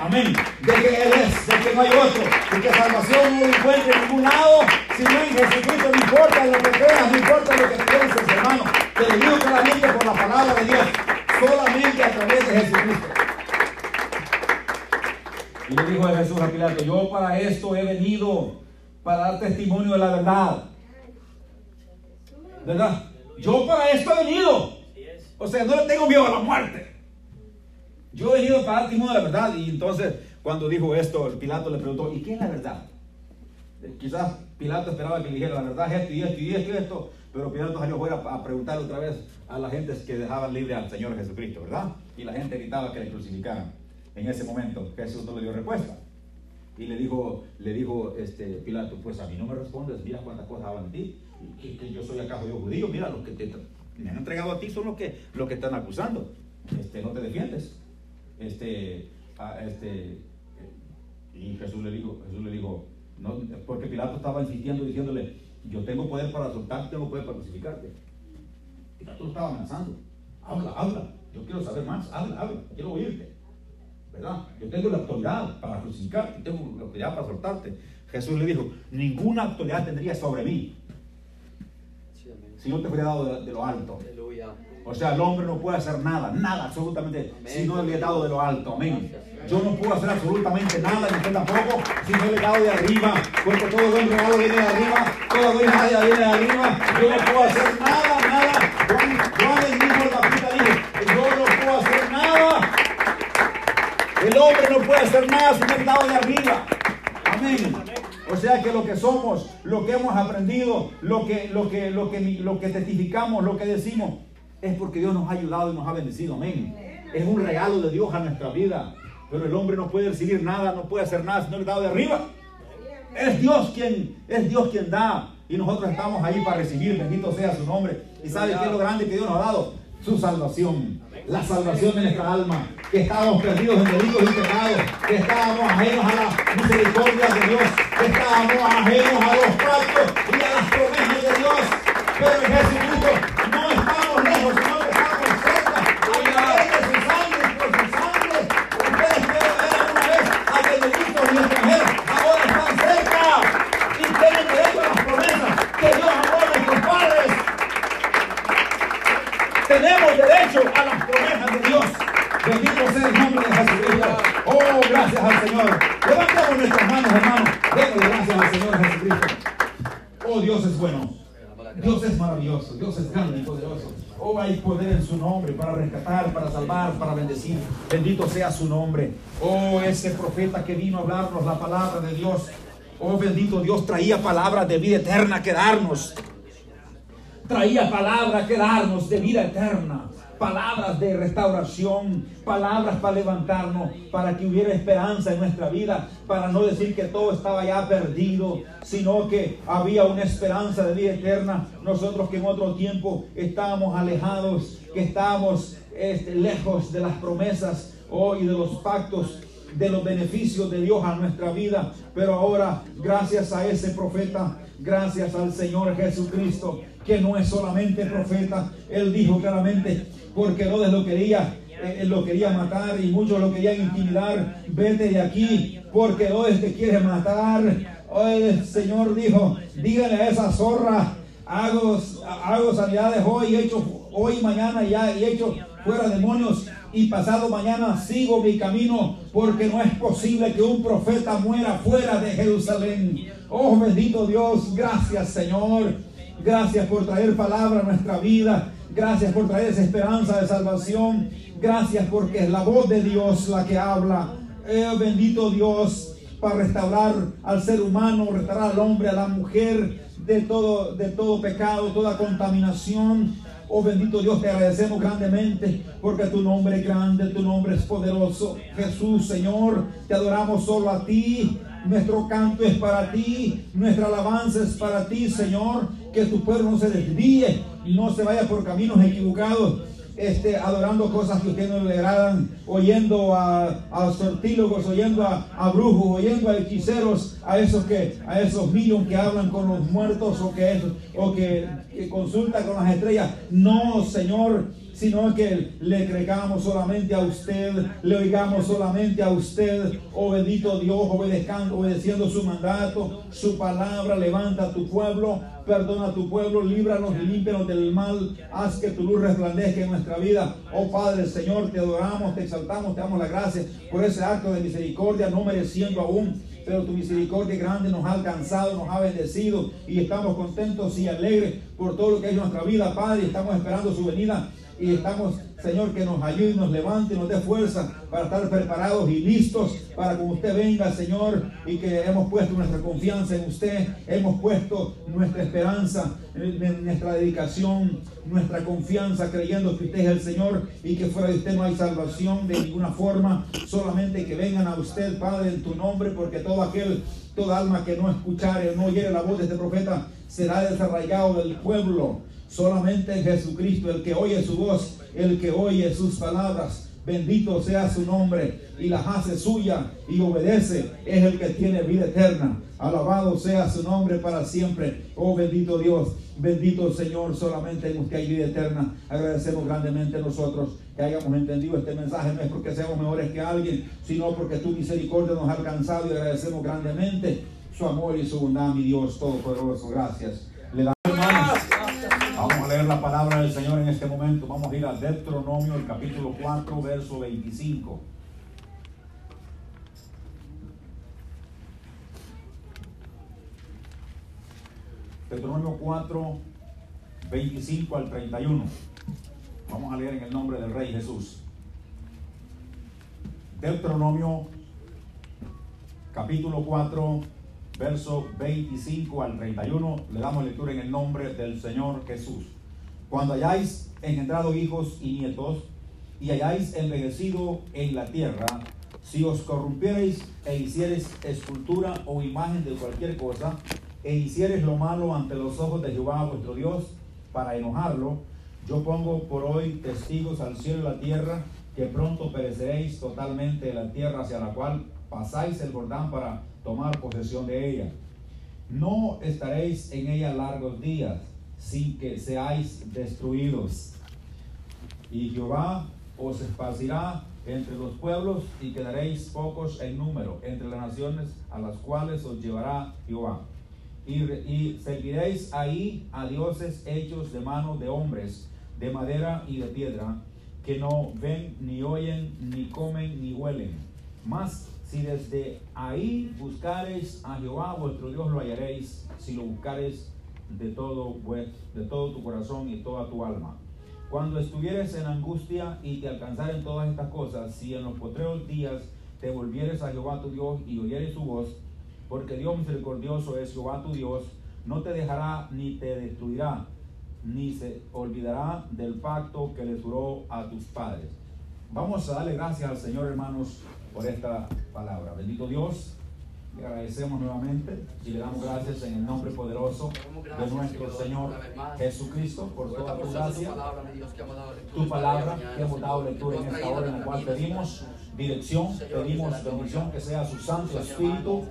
Amén. De que Él es, de que no hay otro, de que salvación no lo encuentra en ningún lado, sino en Jesucristo. No importa lo que creas, no importa lo que pienses, hermano. Te lo digo claramente por la palabra de Dios, solamente a través de Jesucristo. Y le dijo a Jesús a Pilato, yo para esto he venido, para dar testimonio de la verdad. ¿Verdad? Yo para esto he venido. O sea, no le tengo miedo a la muerte. Yo he venido para dar testimonio de la verdad. Y entonces, cuando dijo esto, Pilato le preguntó, ¿y qué es la verdad? Eh, quizás Pilato esperaba que le dijera la verdad esto y esto y esto y esto, pero Pilato salió fuera a preguntar otra vez a la gente que dejaban libre al Señor Jesucristo, ¿verdad? Y la gente gritaba que le crucificaran. En ese momento Jesús no le dio respuesta. Y le dijo, le dijo este, Pilato, pues a mí no me respondes, mira cuántas cosas hablan de ti, que, que yo soy acaso yo judío, mira, los que te, me han entregado a ti son los que, los que están acusando. Este, no te defiendes este, este, y Jesús le dijo, Jesús le dijo, no, porque Pilato estaba insistiendo diciéndole, yo tengo poder para soltarte, tengo poder para crucificarte. Pilato lo estaba amenazando. Habla, habla, yo quiero saber más, habla, habla, quiero oírte. ¿Verdad? Yo tengo la autoridad para crucificarte, tengo la autoridad para soltarte. Jesús le dijo, ninguna autoridad tendría sobre mí si no te fuera dado de, de lo alto. Aleluya. O sea, el hombre no puede hacer nada, nada absolutamente, si no le he dado de lo alto. Amén. Yo no puedo hacer absolutamente nada, ni usted tampoco, si no le he dado de arriba, porque todo buen regalo viene de arriba, toda buena área viene de arriba. Yo no puedo hacer nada, nada. Juan, Juan el mismo el Bautista dijo, yo no puedo hacer nada. El hombre no puede hacer nada si no es dado de arriba. Amén. O sea que lo que somos, lo que hemos aprendido, lo que, lo que, lo que, lo que testificamos, lo que decimos, es porque Dios nos ha ayudado y nos ha bendecido. Amén. Es un regalo de Dios a nuestra vida. Pero el hombre no puede recibir nada, no puede hacer nada si no le dado de arriba. Es Dios quien, es Dios quien da. Y nosotros estamos ahí para recibir, bendito sea su nombre. ¿Y sabe qué es lo grande que Dios nos ha dado? Su salvación. La salvación de nuestra alma. Que estábamos perdidos en delitos y pecados. Que estábamos ajenos a la misericordia de Dios. Que estábamos ajenos a los pactos y a las promesas de Dios. Pero en Jesucristo Nuestras manos, hermanos. Démosle gracias al Señor Jesucristo. Oh, Dios es bueno. Dios es maravilloso. Dios es grande y poderoso. Oh, hay poder en su nombre para rescatar, para salvar, para bendecir. Bendito sea su nombre. Oh, ese profeta que vino a hablarnos la palabra de Dios. Oh, bendito Dios, traía palabras de vida eterna que darnos traía palabras que darnos de vida eterna, palabras de restauración, palabras para levantarnos, para que hubiera esperanza en nuestra vida, para no decir que todo estaba ya perdido, sino que había una esperanza de vida eterna. Nosotros que en otro tiempo estábamos alejados, que estábamos este, lejos de las promesas oh, y de los pactos de los beneficios de Dios a nuestra vida. Pero ahora, gracias a ese profeta, gracias al Señor Jesucristo, que no es solamente profeta, él dijo claramente, porque Herodes lo quería, eh, él lo quería matar y muchos lo querían intimidar, vete de aquí, porque Herodes te quiere matar. El Señor dijo, dígale a esa zorra, hago, hago sanidades hoy, he hecho hoy, mañana ya, y he hecho fuera demonios y pasado mañana sigo mi camino porque no es posible que un profeta muera fuera de Jerusalén. Oh bendito Dios, gracias Señor. Gracias por traer palabra a nuestra vida. Gracias por traer esa esperanza de salvación. Gracias porque es la voz de Dios la que habla. Eh, bendito Dios para restaurar al ser humano, restaurar al hombre, a la mujer de todo, de todo pecado, toda contaminación. Oh bendito Dios, te agradecemos grandemente porque tu nombre es grande, tu nombre es poderoso. Jesús, Señor, te adoramos solo a ti. Nuestro canto es para ti, nuestra alabanza es para ti, Señor. Que tu pueblo no se desvíe, no se vaya por caminos equivocados, este, adorando cosas que a usted no le agradan, oyendo a, a sortílogos, oyendo a, a, brujos, oyendo a hechiceros, a esos que, a esos millones que hablan con los muertos o que, o que, que consultan con las estrellas. No, Señor, sino que le creamos solamente a usted, le oigamos solamente a usted, oh bendito Dios, obedeciendo, obedeciendo su mandato, su palabra, levanta a tu pueblo, perdona a tu pueblo, líbranos y límpianos del mal, haz que tu luz resplandezca en nuestra vida. Oh Padre, Señor, te adoramos, te exaltamos, te damos la gracia por ese acto de misericordia, no mereciendo aún pero tu misericordia grande nos ha alcanzado, nos ha bendecido y estamos contentos y alegres por todo lo que en nuestra vida, Padre. Estamos esperando su venida y estamos, Señor, que nos ayude, nos levante, nos dé fuerza para estar preparados y listos para cuando usted venga, Señor, y que hemos puesto nuestra confianza en usted, hemos puesto nuestra esperanza, nuestra dedicación, nuestra confianza, creyendo que usted es el Señor y que fuera de usted no hay salvación de ninguna forma, solamente que vengan a usted, Padre, en tu nombre, porque todo aquel, toda alma que no escuchare, no oyere la voz de este profeta, será desarraigado del pueblo Solamente Jesucristo, el que oye su voz, el que oye sus palabras, bendito sea su nombre y las hace suya y obedece, es el que tiene vida eterna. Alabado sea su nombre para siempre. Oh bendito Dios, bendito Señor, solamente en usted hay vida eterna. Agradecemos grandemente nosotros que hayamos entendido este mensaje. No es porque seamos mejores que alguien, sino porque tu misericordia nos ha alcanzado y agradecemos grandemente su amor y su bondad, mi Dios Todopoderoso. Gracias. Le leer la palabra del Señor en este momento. Vamos a ir a Deuteronomio, el capítulo 4, verso 25. Deuteronomio 4, 25 al 31. Vamos a leer en el nombre del Rey Jesús. Deuteronomio capítulo 4, verso 25 al 31. Le damos lectura en el nombre del Señor Jesús. Cuando hayáis engendrado hijos y nietos y hayáis envejecido en la tierra, si os corrompierais e hiciereis escultura o imagen de cualquier cosa, e hicieres lo malo ante los ojos de Jehová vuestro Dios para enojarlo, yo pongo por hoy testigos al cielo y la tierra que pronto pereceréis totalmente de la tierra hacia la cual pasáis el Jordán para tomar posesión de ella. No estaréis en ella largos días sin que seáis destruidos. Y Jehová os esparcirá entre los pueblos y quedaréis pocos en número entre las naciones a las cuales os llevará Jehová y, serviréis ahí a dioses hechos de manos de hombres, de madera y de piedra, que no ven, ni oyen, ni comen, ni huelen. Mas si desde ahí buscareis a Jehová vuestro Dios, lo hallaréis, si lo buscareis de todo, de todo tu corazón y toda tu alma. Cuando estuvieres en angustia y te alcanzaren todas estas cosas, si en los potreros días te volvieres a Jehová tu Dios y oyeres su voz, porque Dios misericordioso es Jehová tu Dios, no te dejará ni te destruirá, ni se olvidará del pacto que le juró a tus padres. Vamos a darle gracias al Señor, hermanos, por esta palabra. Bendito Dios, le agradecemos nuevamente y le damos gracias en el nombre poderoso de nuestro Señor Jesucristo por toda tu gracia, tu palabra que hemos dado lectura en esta hora en la cual pedimos dirección, pedimos bendición que sea su Santo Espíritu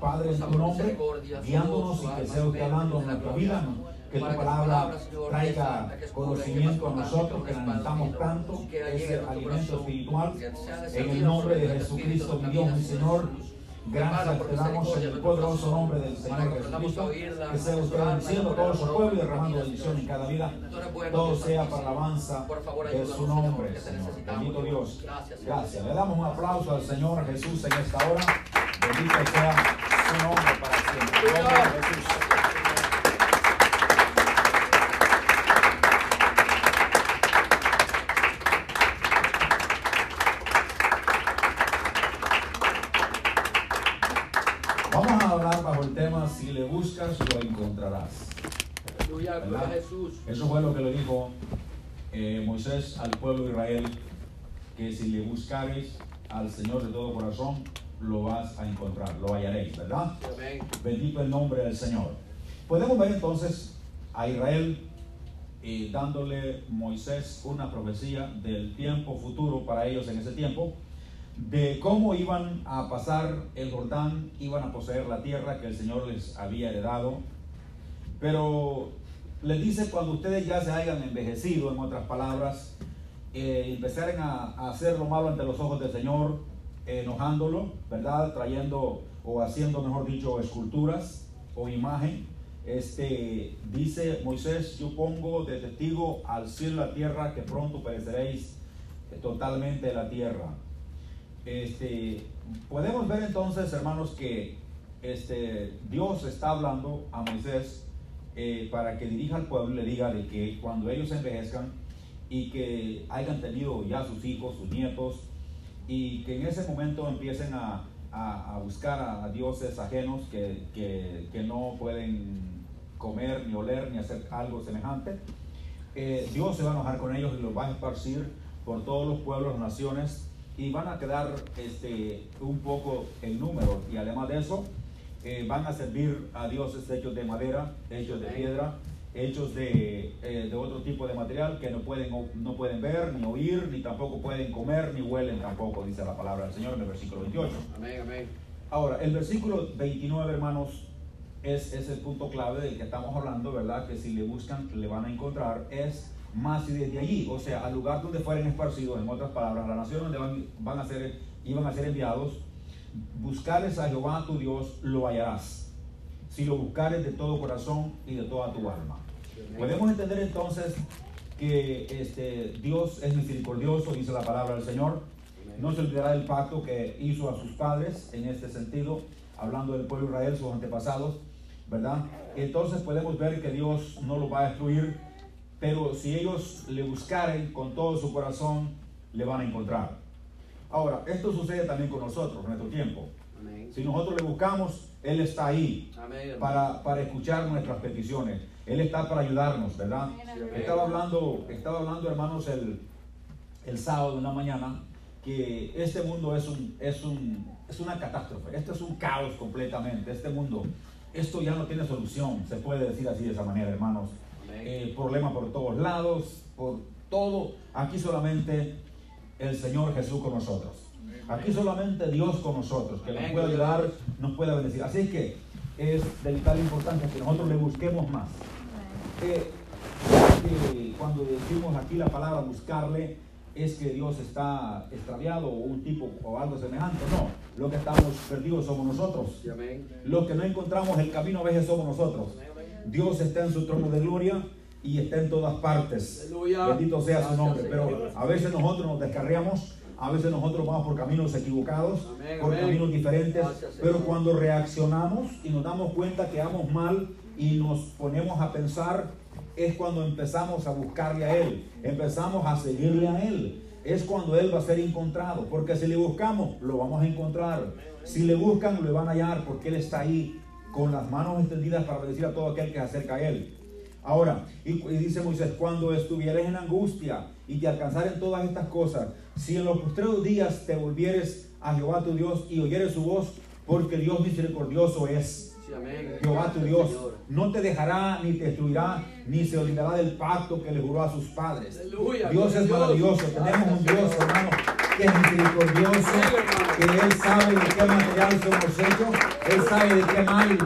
Padre, en tu nombre, guiándonos y que sea usted hablando en nuestra vida, que tu palabra traiga conocimiento a nosotros, que necesitamos tanto, ese alimento espiritual, en el nombre de Jesucristo, mi Dios, mi Señor. Gracias te damos en el poderoso nombre del Señor Jesucristo. Que sea usted bendiciendo todo su pueblo y derramando bendición en cada vida. Todo sea para la alabanza de su nombre, Señor. Bendito Dios. Gracias. Le damos un aplauso al Señor Jesús en esta hora. Bendito sea su nombre para siempre. Jesús. Vamos a hablar bajo el tema si le buscas lo encontrarás. Eso fue lo que le dijo eh, Moisés al pueblo de Israel, que si le buscares al Señor de todo corazón, lo vas a encontrar, lo hallaréis, ¿verdad? Bendito el nombre del Señor. Podemos ver entonces a Israel y dándole Moisés una profecía del tiempo futuro para ellos en ese tiempo, de cómo iban a pasar el Jordán, iban a poseer la tierra que el Señor les había heredado. Pero les dice cuando ustedes ya se hayan envejecido, en otras palabras, eh, empezaren a, a hacer lo malo ante los ojos del Señor, enojándolo, ¿verdad? Trayendo o haciendo, mejor dicho, esculturas o imagen. Este, dice Moisés, yo pongo de testigo al cielo y la tierra que pronto pereceréis totalmente la tierra. Este, podemos ver entonces, hermanos, que este, Dios está hablando a Moisés eh, para que dirija al pueblo le diga de que cuando ellos envejezcan y que hayan tenido ya sus hijos, sus nietos, y que en ese momento empiecen a, a, buscar a, dioses ajenos que, que, que, no pueden comer, ni oler, ni hacer algo semejante. Eh, Dios se va a enojar con ellos y los va a esparcir por todos los pueblos, naciones, y van a quedar este, un poco en número. Y además de eso, eh, van a servir a dioses hechos de madera, hechos de piedra, hechos de, eh, de, otro tipo de material que no pueden, no pueden ver, ni oír, ni tampoco pueden comer, ni huelen tampoco, dice la palabra del Señor en el versículo 28. Amén, amén. Ahora, el versículo 29, hermanos, es, es el punto clave del que estamos hablando, ¿verdad? Que si le buscan, le van a encontrar, es más y desde allí, o sea, al lugar donde fueren esparcidos, en otras palabras, a la nación donde van, van a ser, iban a ser enviados, buscarles a Jehová tu Dios, lo hallarás, si lo buscares de todo corazón y de toda tu alma. Podemos entender entonces que este, Dios es misericordioso, dice la palabra del Señor. No se olvidará del pacto que hizo a sus padres en este sentido, hablando del pueblo de Israel, sus antepasados, ¿verdad? Entonces podemos ver que Dios no lo va a destruir, pero si ellos le buscaren con todo su corazón, le van a encontrar. Ahora, esto sucede también con nosotros en nuestro tiempo. Si nosotros le buscamos, Él está ahí para, para escuchar nuestras peticiones. Él está para ayudarnos, ¿verdad? Estaba hablando, estaba hablando hermanos, el, el sábado de una mañana, que este mundo es, un, es, un, es una catástrofe, esto es un caos completamente, este mundo, esto ya no tiene solución, se puede decir así de esa manera, hermanos. Eh, problema por todos lados, por todo, aquí solamente el Señor Jesús con nosotros. Aquí solamente Dios con nosotros, que nos puede ayudar, nos puede bendecir. Así que es de vital importancia que nosotros le busquemos más. Eh, cuando decimos aquí la palabra buscarle, es que Dios está extraviado o un tipo o algo semejante. No, lo que estamos perdidos somos nosotros. Lo que no encontramos el camino a veces somos nosotros. Dios está en su trono de gloria y está en todas partes. Bendito sea su nombre. Pero a veces nosotros nos descarriamos, a veces nosotros vamos por caminos equivocados, por caminos diferentes. Pero cuando reaccionamos y nos damos cuenta que vamos mal y nos ponemos a pensar, es cuando empezamos a buscarle a Él, empezamos a seguirle a Él. Es cuando Él va a ser encontrado, porque si le buscamos, lo vamos a encontrar. Si le buscan, lo van a hallar, porque Él está ahí con las manos extendidas para decir a todo aquel que se acerca a Él. Ahora, y, dice Moisés, cuando estuvieres en angustia y te alcanzaren todas estas cosas, si en los postreros días te volvieres a Jehová tu Dios y oyeres su voz, porque Dios misericordioso es. Jehová tu Dios no te dejará ni te destruirá, ni se olvidará del pacto que le juró a sus padres. Dios es maravilloso. Tenemos un Dios, hermano, que es misericordioso, que Él sabe de qué material somos hechos, Él sabe de qué mal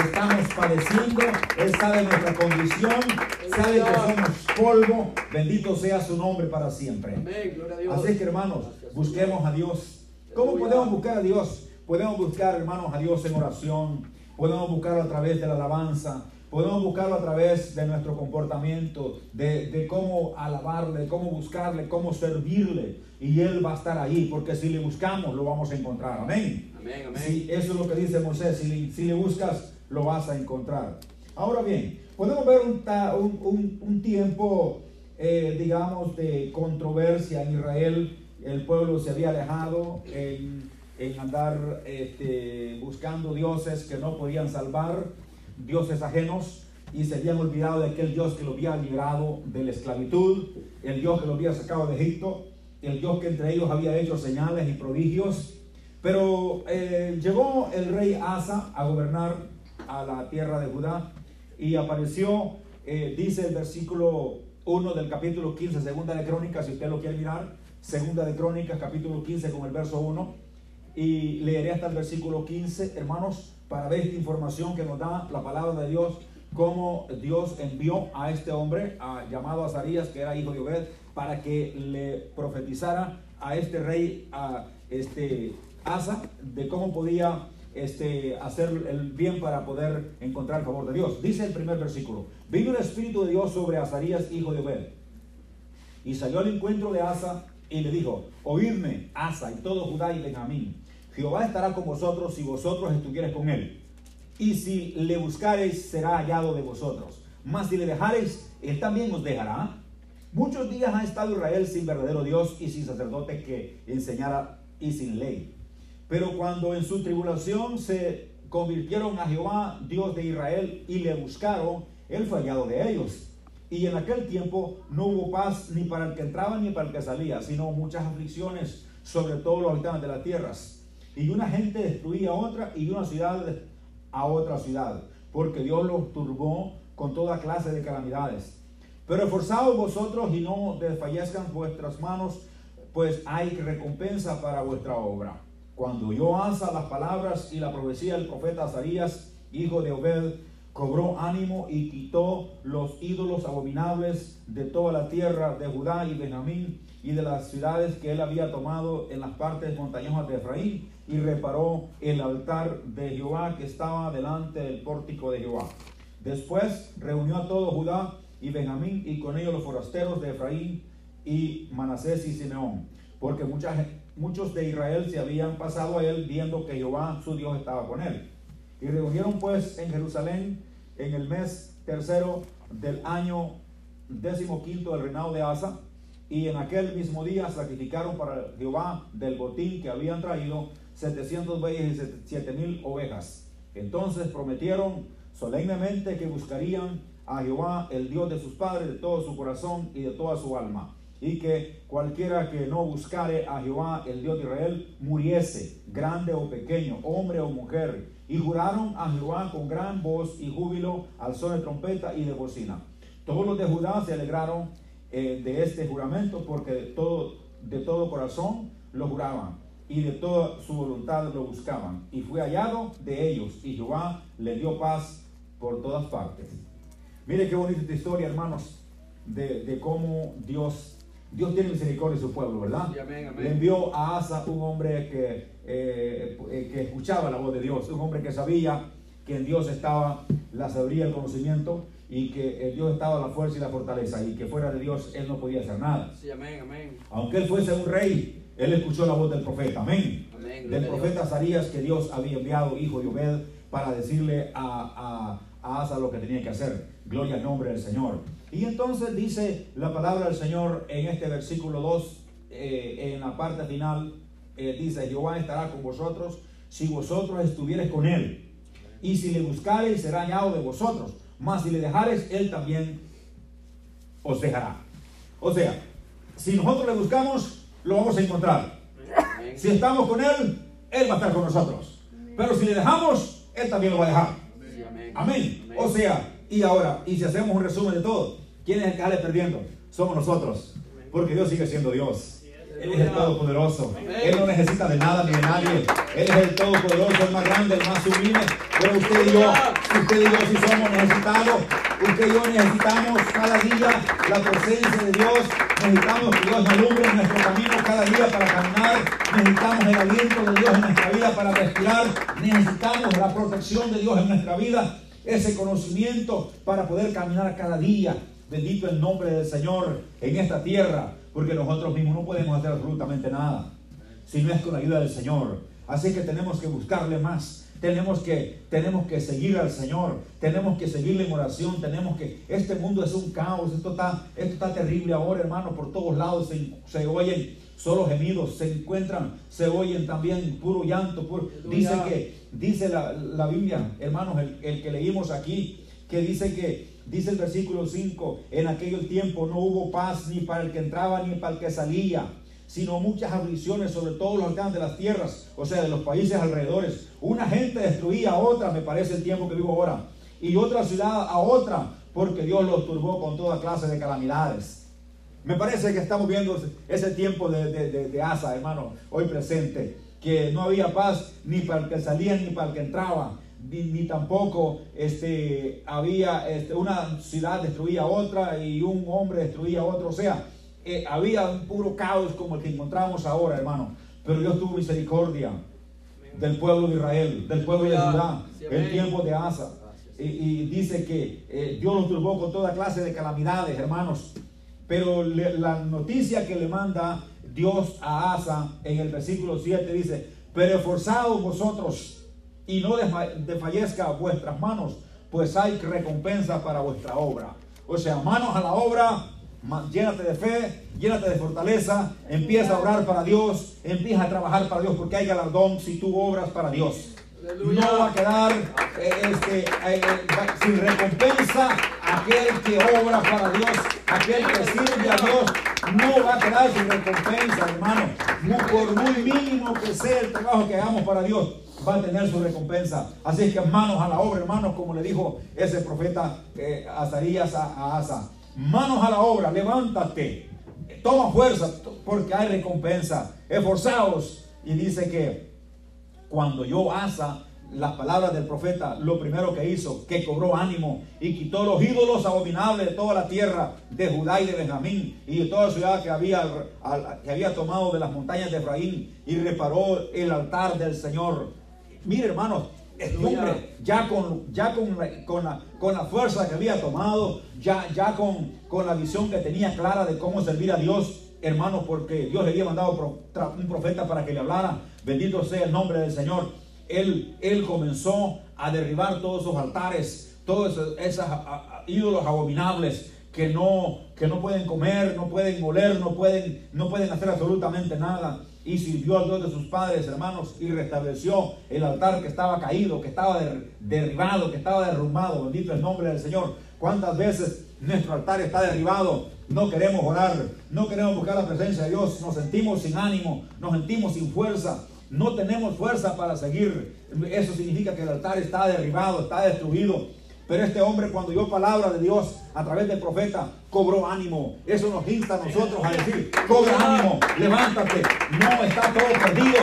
estamos padeciendo, Él sabe nuestra condición, sabe que somos polvo, bendito sea su nombre para siempre. Así que hermanos, busquemos a Dios. ¿Cómo podemos buscar a Dios? Podemos buscar, hermanos, a Dios en oración, podemos buscarlo a través de la alabanza, podemos buscarlo a través de nuestro comportamiento, de, de, cómo alabarle, cómo buscarle, cómo servirle. Y Él va a estar ahí, porque si le buscamos, lo vamos a encontrar. Amén. amén, amén. eso es lo que dice Moisés, si, si le buscas, lo vas a encontrar. Ahora bien, podemos ver un, un, tiempo, eh, digamos, de controversia en Israel. El pueblo se había alejado en, en andar este, buscando dioses que no podían salvar, dioses ajenos, y se habían olvidado de aquel Dios que lo había librado de la esclavitud, el Dios que lo había sacado de Egipto, el Dios que entre ellos había hecho señales y prodigios. Pero eh, llegó el rey Asa a gobernar a la tierra de Judá. Y apareció, eh, dice el versículo 1 del capítulo 15, segunda de Crónicas, si usted lo quiere mirar, segunda de Crónicas, capítulo 15 con el verso 1, y leeré hasta el versículo 15, hermanos, para ver esta información que nos da la palabra de Dios, cómo Dios envió a este hombre, a, llamado Azarías, que era hijo de Obed, para que le profetizara a este rey, a este Asa, de cómo podía este, hacer el bien para poder encontrar el favor de Dios. Dice el primer versículo, vino el Espíritu de Dios sobre Azarías, hijo de Obed, y salió al encuentro de Asa y le dijo, oídme, Asa y todo Judá y Benjamín, Jehová estará con vosotros si vosotros estuvierais con él. Y si le buscareis, será hallado de vosotros. Mas si le dejareis, él también os dejará. Muchos días ha estado Israel sin verdadero Dios y sin sacerdote que enseñara y sin ley. Pero cuando en su tribulación se convirtieron a Jehová, Dios de Israel, y le buscaron, él fue hallado de ellos. Y en aquel tiempo no hubo paz ni para el que entraba ni para el que salía, sino muchas aflicciones sobre todos los habitantes de las tierras. Y una gente destruía a otra y una ciudad a otra ciudad, porque Dios los turbó con toda clase de calamidades. Pero esforzaos vosotros y no desfallezcan vuestras manos, pues hay recompensa para vuestra obra. Cuando yo Asa las palabras y la profecía del profeta Azarías, hijo de Obed, cobró ánimo y quitó los ídolos abominables de toda la tierra de Judá y Benjamín y de las ciudades que él había tomado en las partes montañosas de Efraín y reparó el altar de Jehová que estaba delante del pórtico de Jehová. Después reunió a todo Judá y Benjamín y con ellos los forasteros de Efraín y Manasés y Simeón, porque muchas, muchos de Israel se habían pasado a él viendo que Jehová su Dios estaba con él. Y reunieron pues en Jerusalén en el mes tercero del año décimo quinto del reinado de Asa, y en aquel mismo día sacrificaron para Jehová del botín que habían traído 700 bueyes y 7 mil ovejas. Entonces prometieron solemnemente que buscarían a Jehová, el Dios de sus padres, de todo su corazón y de toda su alma. Y que cualquiera que no buscare a Jehová, el Dios de Israel, muriese, grande o pequeño, hombre o mujer. Y juraron a Jehová con gran voz y júbilo, al son de trompeta y de bocina. Todos los de Judá se alegraron eh, de este juramento porque de todo, de todo corazón lo juraban y de toda su voluntad lo buscaban. Y fue hallado de ellos y Jehová le dio paz por todas partes. Mire qué bonita historia, hermanos, de, de cómo Dios, Dios tiene misericordia de su pueblo, ¿verdad? Sí, amén, amén. Le envió a Asa un hombre que, eh, eh, que escuchaba la voz de Dios, un hombre que sabía que en Dios estaba la sabiduría, el conocimiento y que en Dios estaba la fuerza y la fortaleza y que fuera de Dios él no podía hacer nada. Sí, amén, amén. Aunque él fuese un rey, él escuchó la voz del profeta, amén. Amén, Del profeta Azarías que Dios había enviado, hijo de Obed, para decirle a, a, a Asa lo que tenía que hacer. Gloria al nombre del Señor. Y entonces dice la palabra del Señor en este versículo 2, eh, en la parte final, eh, dice, Jehová estará con vosotros si vosotros estuviereis con él. Y si le buscareis, será hallado de vosotros. Mas si le dejareis, él también os dejará. O sea, si nosotros le buscamos, lo vamos a encontrar. Si estamos con Él, Él va a estar con nosotros. Pero si le dejamos, Él también lo va a dejar. Amén. O sea, y ahora, y si hacemos un resumen de todo, ¿quién es el que sale perdiendo? Somos nosotros. Porque Dios sigue siendo Dios. Él es el Todopoderoso. Él no necesita de nada ni de nadie. Él es el Todopoderoso, el más grande, el más sublime. Pero usted y yo, usted y yo sí somos necesitados. Usted y yo necesitamos cada día la presencia de Dios. Necesitamos que Dios alumbre nuestro camino cada día para caminar. Necesitamos el aliento de Dios en nuestra vida para respirar. Necesitamos la protección de Dios en nuestra vida. Ese conocimiento para poder caminar cada día. Bendito el nombre del Señor en esta tierra, porque nosotros mismos no podemos hacer absolutamente nada si no es con la ayuda del Señor. Así que tenemos que buscarle más. Tenemos que, tenemos que seguir al Señor. Tenemos que seguirle en oración. Tenemos que. Este mundo es un caos. Esto está, esto está terrible ahora, hermano. Por todos lados se, se oyen solo gemidos. Se encuentran, se oyen también puro llanto. Puro, dice que, dice la, la Biblia, hermanos, el, el que leímos aquí, que dice que Dice el versículo 5, en aquel tiempo no hubo paz ni para el que entraba ni para el que salía, sino muchas aflicciones sobre todos los alcances de las tierras, o sea, de los países alrededores. Una gente destruía a otra, me parece el tiempo que vivo ahora, y otra ciudad a otra, porque Dios los turbó con toda clase de calamidades. Me parece que estamos viendo ese tiempo de, de, de, de Asa, hermano, hoy presente, que no había paz ni para el que salía ni para el que entraba ni, ni tampoco este, había este, una ciudad destruía a otra y un hombre destruía a otro. O sea, eh, había un puro caos como el que encontramos ahora, hermano. Pero Dios tuvo misericordia del pueblo de Israel, del pueblo de Judá, el tiempo de Asa. Y, y dice que eh, Dios los turbó con toda clase de calamidades, hermanos. Pero le- la noticia que le manda Dios a Asa en el versículo 7 dice, pero esforzados vosotros y no desfa- desfallezca vuestras manos, pues hay recompensa para vuestra obra. O sea, manos a la obra, llénate de fe, llénate de fortaleza, empieza a orar para Dios, empieza a trabajar para Dios, porque hay galardón si tú obras para Dios. No va a quedar eh, este, eh, eh, sin recompensa aquel que obra para Dios, aquel que sirve a Dios, no va a quedar sin recompensa, hermano. Por muy mínimo que sea el trabajo que hagamos para Dios, va a tener su recompensa. Así que manos a la obra, hermanos, como le dijo ese profeta eh, Azarías a, Asa. Manos a la obra, levántate, toma fuerza, porque hay recompensa. Esforzaos. Y dice que cuando yo Asa las palabras del profeta, lo primero que hizo, que cobró ánimo y quitó los ídolos abominables de toda la tierra de Judá y de Benjamín y de toda ciudad que había, que había tomado de las montañas de Efraín y reparó el altar del Señor. Mire, hermanos, este hombre ya con, ya con, la, con, la, con la fuerza que había tomado, ya, ya con, con la visión que tenía clara de cómo servir a Dios, hermanos, porque Dios le había mandado un profeta para que le hablara. Bendito sea el nombre del Señor. Él, él comenzó a derribar todos esos altares, todos esos, ídolos abominables que no, que no pueden comer, no pueden oler, no pueden, no pueden hacer absolutamente nada. Y sirvió al Dios de sus padres, hermanos, y restableció el altar que estaba caído, que estaba derribado, que estaba derrumbado. Bendito el nombre del Señor. ¿Cuántas veces nuestro altar está derribado? No queremos orar, no queremos buscar la presencia de Dios, nos sentimos sin ánimo, nos sentimos sin fuerza, no tenemos fuerza para seguir. Eso significa que el altar está derribado, está destruido. Pero este hombre cuando dio palabra de Dios a través del profeta, cobró ánimo. Eso nos insta a nosotros a decir, cobra ánimo, levántate, no está todo perdido.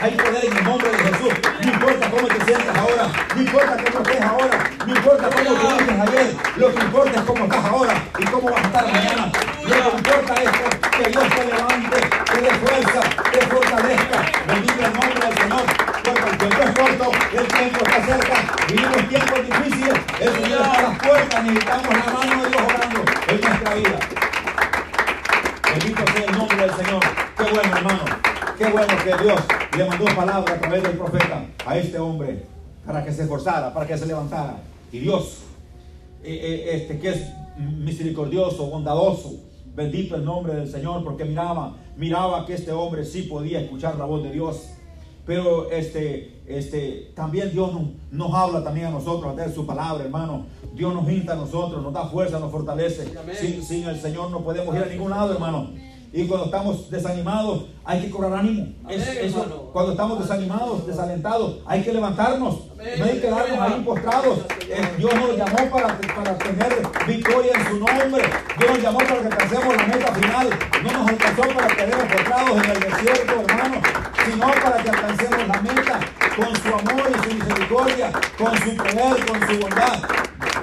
Hay poder en el nombre de Jesús. No importa cómo te sientas ahora, no importa cómo estés ahora, no importa cómo te sientes ayer, lo que importa palabra a través del profeta a este hombre para que se esforzara, para que se levantara. Y Dios, eh, eh, este, que es misericordioso, bondadoso, bendito el nombre del Señor, porque miraba, miraba que este hombre sí podía escuchar la voz de Dios pero este, este, también Dios nos, habla también a nosotros a través de su palabra, hermano. Dios nos insta a nosotros, nos da fuerza, nos fortalece. Sin, sin, el Señor no podemos ir a ningún lado, hermano. Y cuando estamos desanimados, hay que cobrar ánimo. cuando estamos desanimados, desalentados, hay que levantarnos. No hay que quedarnos ahí postrados. Eh, Dios nos llamó para, para tener victoria en su nombre. Dios nos llamó para que alcancemos la meta final. No nos alcanzó para quedemos postrados en el desierto, hermano, sino para que alcancemos la meta con su amor y su misericordia, con su poder, con su bondad.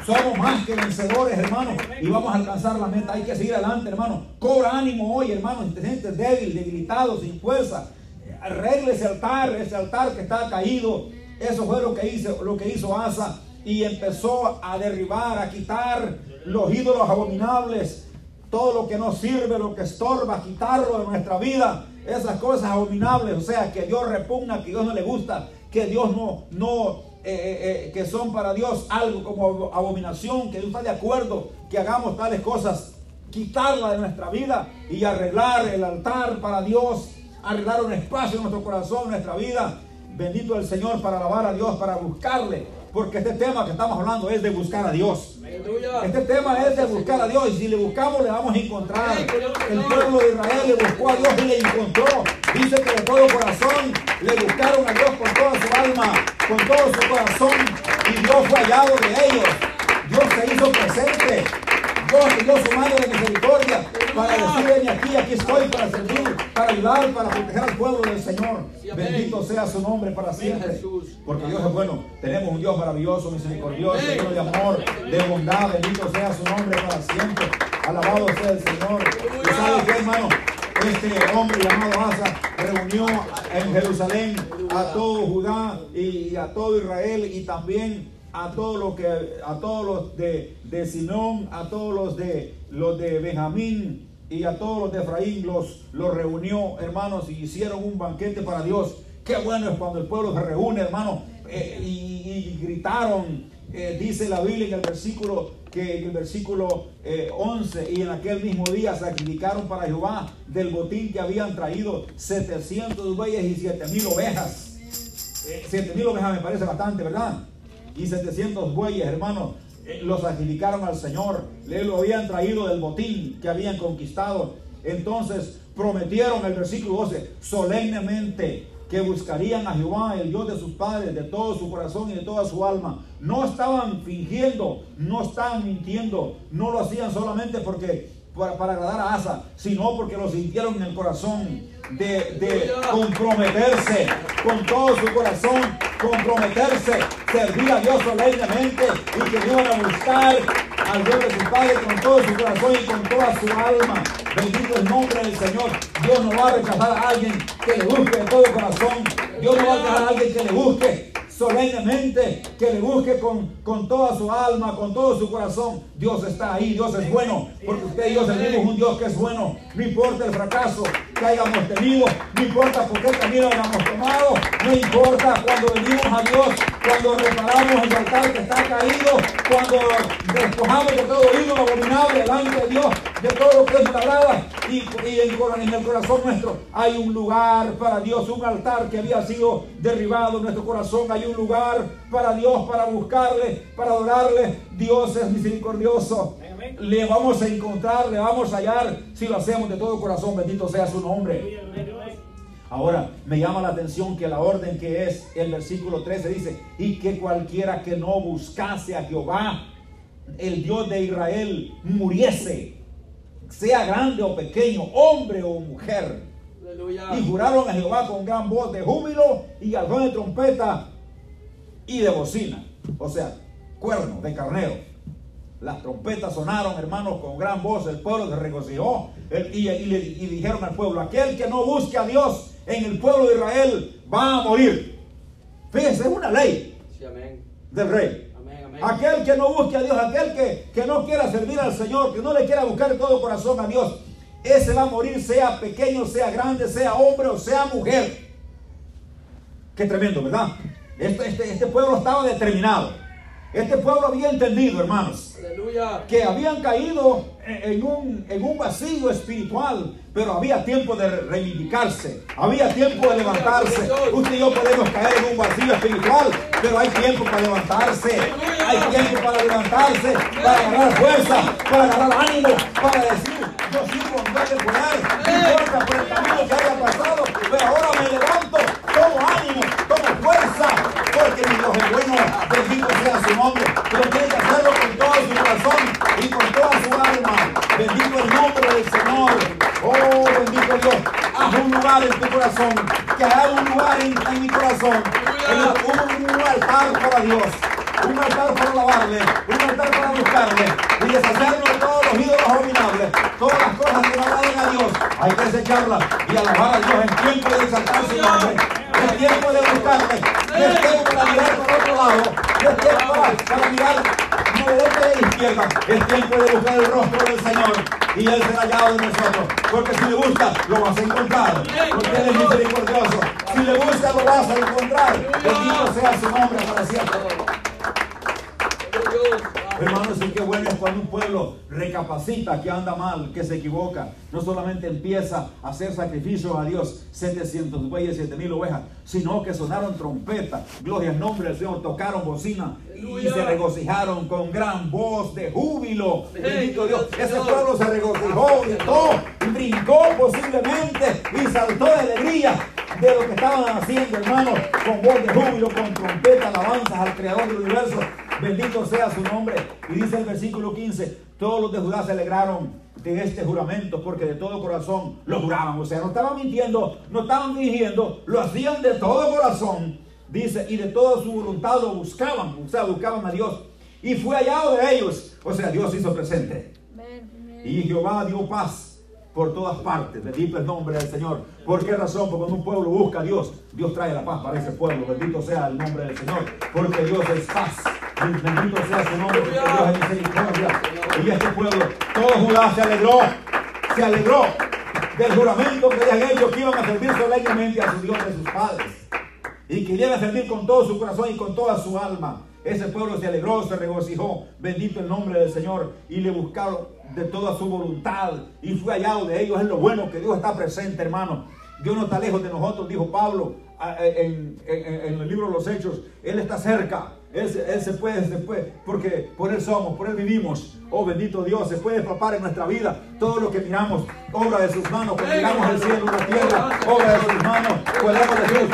Somos más que vencedores, hermano, y vamos a alcanzar la meta. Hay que seguir adelante, hermano. Cobra ánimo hoy, hermano. Gente débil, debilitado, sin fuerza. Arregle ese altar, ese altar que está caído. Eso fue lo que hizo, lo que hizo Asa. Y empezó a derribar, a quitar los ídolos abominables. Todo lo que no sirve, lo que estorba, quitarlo de nuestra vida. Esas cosas abominables, o sea, que Dios repugna, que Dios no le gusta, que Dios no, no, eh, eh, eh, que son para Dios algo como abominación, que Dios está de acuerdo que hagamos tales cosas, quitarla de nuestra vida y arreglar el altar para Dios, arreglar un espacio en nuestro corazón, en nuestra vida. Bendito el Señor para alabar a Dios, para buscarle, porque este tema que estamos hablando es de buscar a Dios. Este tema es de buscar a Dios y si le buscamos le vamos a encontrar. El pueblo de Israel le buscó a Dios y le encontró. Dice que de todo corazón le buscaron a Dios con toda su alma, con todo su corazón y Dios fue hallado de ellos. Dios se hizo presente. Dios dio su mano de misericordia para decirle aquí, aquí estoy para servir, para ayudar, para proteger al pueblo del Señor. Bendito sea su nombre para siempre. Porque Dios es bueno. Tenemos un Dios maravilloso, misericordioso, lleno de amor, de bondad. Bendito sea su nombre para siempre. Alabado sea el Señor. ¿Y sabe qué, hermano? Este hombre llamado Asa reunió en Jerusalén a todo Judá y a todo Israel y también a todos los que a todos los de, de Sinón, a todos los de los de Benjamín y a todos los de Efraín los, los reunió, hermanos, y hicieron un banquete para Dios. Qué bueno es cuando el pueblo se reúne, hermano, eh, y, gritaron. Eh, dice la Biblia en el versículo que en el versículo 11 eh, y en aquel mismo día sacrificaron para Jehová del botín que habían traído 700 bueyes y 7000 ovejas. 7000 ovejas me parece bastante, ¿verdad? y 700 bueyes, hermanos, eh, los sacrificaron al Señor. Le lo habían traído del botín que habían conquistado. Entonces prometieron el versículo 12, solemnemente que buscarían a Jehová, el Dios de sus padres, de todo su corazón y de toda su alma. No estaban fingiendo, no estaban mintiendo, no lo hacían solamente porque para, agradar a Asa, sino porque lo sintieron en el corazón de, comprometerse con todo su corazón, comprometerse, servir a Dios solemnemente y que iban a buscar al Dios de su Padre con todo su corazón y con toda su alma. Bendito el nombre del Señor. Dios no va a rechazar a alguien que le busque de todo corazón. Dios no va a rechazar a alguien que le busque solemnemente, que le busque con, con toda su alma, con todo su corazón. Dios está ahí, Dios es bueno, porque usted y yo servimos un Dios que es bueno. No importa el fracaso que hayamos tenido, no importa por qué camino hayamos tomado, no importa cuando venimos a Dios, cuando reparamos el altar que está caído, cuando despojamos de todo ídolo abominable delante de Dios, de todo lo que es una y, y en el corazón nuestro hay un lugar para Dios, un altar que había sido derribado en nuestro corazón, hay un lugar para Dios, para buscarle, para adorarle. Dios es misericordioso. Le vamos a encontrar, le vamos a hallar si lo hacemos de todo corazón. Bendito sea su nombre. Ahora, me llama la atención que la orden que es el versículo 13 dice, y que cualquiera que no buscase a Jehová, el Dios de Israel, muriese, sea grande o pequeño, hombre o mujer. Y juraron a Jehová con gran voz de júbilo y al de trompeta y de bocina. O sea, cuerno de carnero. Las trompetas sonaron, hermanos, con gran voz. El pueblo se regocijó y, y, dijeron al pueblo: Aquel que no busque a Dios en el pueblo de Israel va a morir. Fíjense, es una ley del rey. Aquel que no busque a Dios, aquel que, que no quiera servir al Señor, que no le quiera buscar de todo corazón a Dios, ese va a morir, sea pequeño, sea grande, sea hombre o sea mujer. Qué tremendo, ¿verdad? Este, este, este pueblo estaba determinado. Este pueblo había entendido, hermanos, que habían caído en un, en un vacío espiritual, pero había tiempo de reivindicarse, había tiempo de levantarse. Usted y yo podemos caer en un vacío espiritual, pero hay tiempo para levantarse, hay tiempo para levantarse, para agarrar fuerza, para agarrar ánimo, para decir, yo sigo en vez de poder, no importa por el camino que haya pasado, pero ahora me levanto, tomo ánimo, tomo fuerza, porque mi Dios es bueno, bendito sea su nombre, pero tiene que hacerlo con todo su corazón y con toda su alma. Bendito el nombre del Señor. Oh, bendito Dios. Haz un lugar en tu corazón, que haga un lugar en, mi corazón, un, un altar para Dios un altar para alabarle, un altar para buscarle y deshacernos de todos los ídolos abominables, todas las cosas que no agradan a Dios. Hay que desecharlas y alabar a Dios en tiempo de exaltar su en tiempo de buscarle, es tiempo para mirar por otro lado, es tiempo para, mirar no de derecha de izquierda, es tiempo de buscar el rostro del Señor y Él será hallado de nosotros. Porque si le buscas, lo vas a encontrar. Porque Él es misericordioso. Si le buscas, lo vas a encontrar. Bendito sea su nombre para siempre. Hermanos, y qué bueno es cuando un pueblo recapacita que anda mal, que se equivoca. No solamente empieza a hacer sacrificios a Dios, 700 bueyes, 7000 ovejas, sino que sonaron trompeta, gloria al nombre del Señor, tocaron bocina y se regocijaron con gran voz de júbilo. Bendito Dios. Ese pueblo se regocijó, gritó, brincó posiblemente y saltó de alegría de lo que estaban haciendo, hermanos, con voz de júbilo, con trompeta, alabanzas al Creador del universo. Bendito sea su nombre. Y dice el versículo 15, todos los de Judá se alegraron de este juramento porque de todo corazón lo juraban. O sea, no estaban mintiendo, no estaban fingiendo, lo hacían de todo corazón. Dice, y de toda su voluntad lo buscaban, o sea, buscaban a Dios. Y fue hallado de ellos. O sea, Dios hizo presente. Y Jehová dio paz por todas partes. Bendito el nombre del Señor. ¿Por qué razón? Porque cuando un pueblo busca a Dios, Dios trae la paz para ese pueblo. Bendito sea el nombre del Señor. Porque Dios es paz. Bendito sea su nombre, Dios es misericordia. Y este pueblo, todo Judá se alegró. Se alegró del juramento que habían hecho que iban a servir solemnemente a su Dios de sus padres. Y que iban a servir con todo su corazón y con toda su alma. Ese pueblo se alegró, se regocijó. Bendito el nombre del Señor. Y le buscaron de toda su voluntad. Y fue hallado de ellos. Es lo bueno que Dios está presente, hermano. Dios no está lejos de nosotros, dijo Pablo en, el libro de los Hechos. Él está cerca. Él, se puede, se puede, porque por Él somos, por Él vivimos. Oh bendito Dios, se puede papar en nuestra vida todo lo que miramos, obra de sus manos, que miramos el cielo y la tierra, obra de sus manos, podemos decir,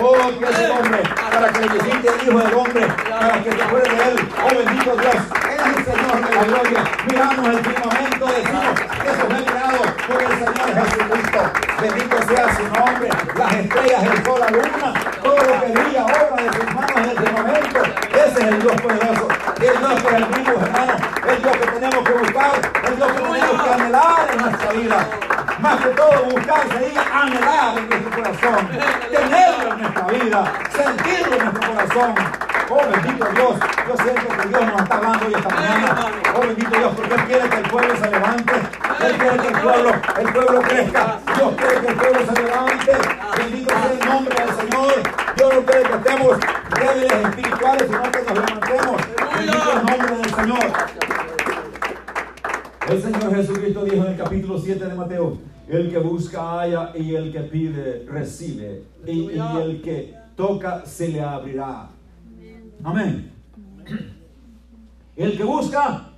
oh que es el hombre, para que le visite el Hijo del Hombre, para que se acuerde de Él, oh bendito Dios, es el Señor de la gloria. Miramos el firmamento, decimos que eso fue creado por el Señor Jesucristo. Bendito sea su nombre, las estrellas, el sol, la luna, todo lo que brilla, obra de sus manos en el firmamento. Ese es el Dios poderoso. El Dios que vivimos, hermano. El Dios que tenemos que buscar. El Dios que tenemos que anhelar en nuestra vida. Más que todo, buscar sería anhelar en nuestro corazón. Tenerlo en nuestra vida, sentirlo en nuestro corazón. Oh bendito Dios, yo siento que Dios nos está hablando hoy esta mañana. Oh bendito Dios, porque Él quiere que el pueblo se levante. Él quiere que el pueblo, el pueblo crezca. Dios quiere que el pueblo se levante. Bendito sea el nombre del Señor. Dios no quiere que estemos débiles espirituales, sino que nos levantemos. Bendito el nombre del Señor. El Señor Jesucristo dijo en el capítulo 7 de Mateo, el que busca haya y el que pide recibe y, y el que toca se le abrirá. Amén. El que busca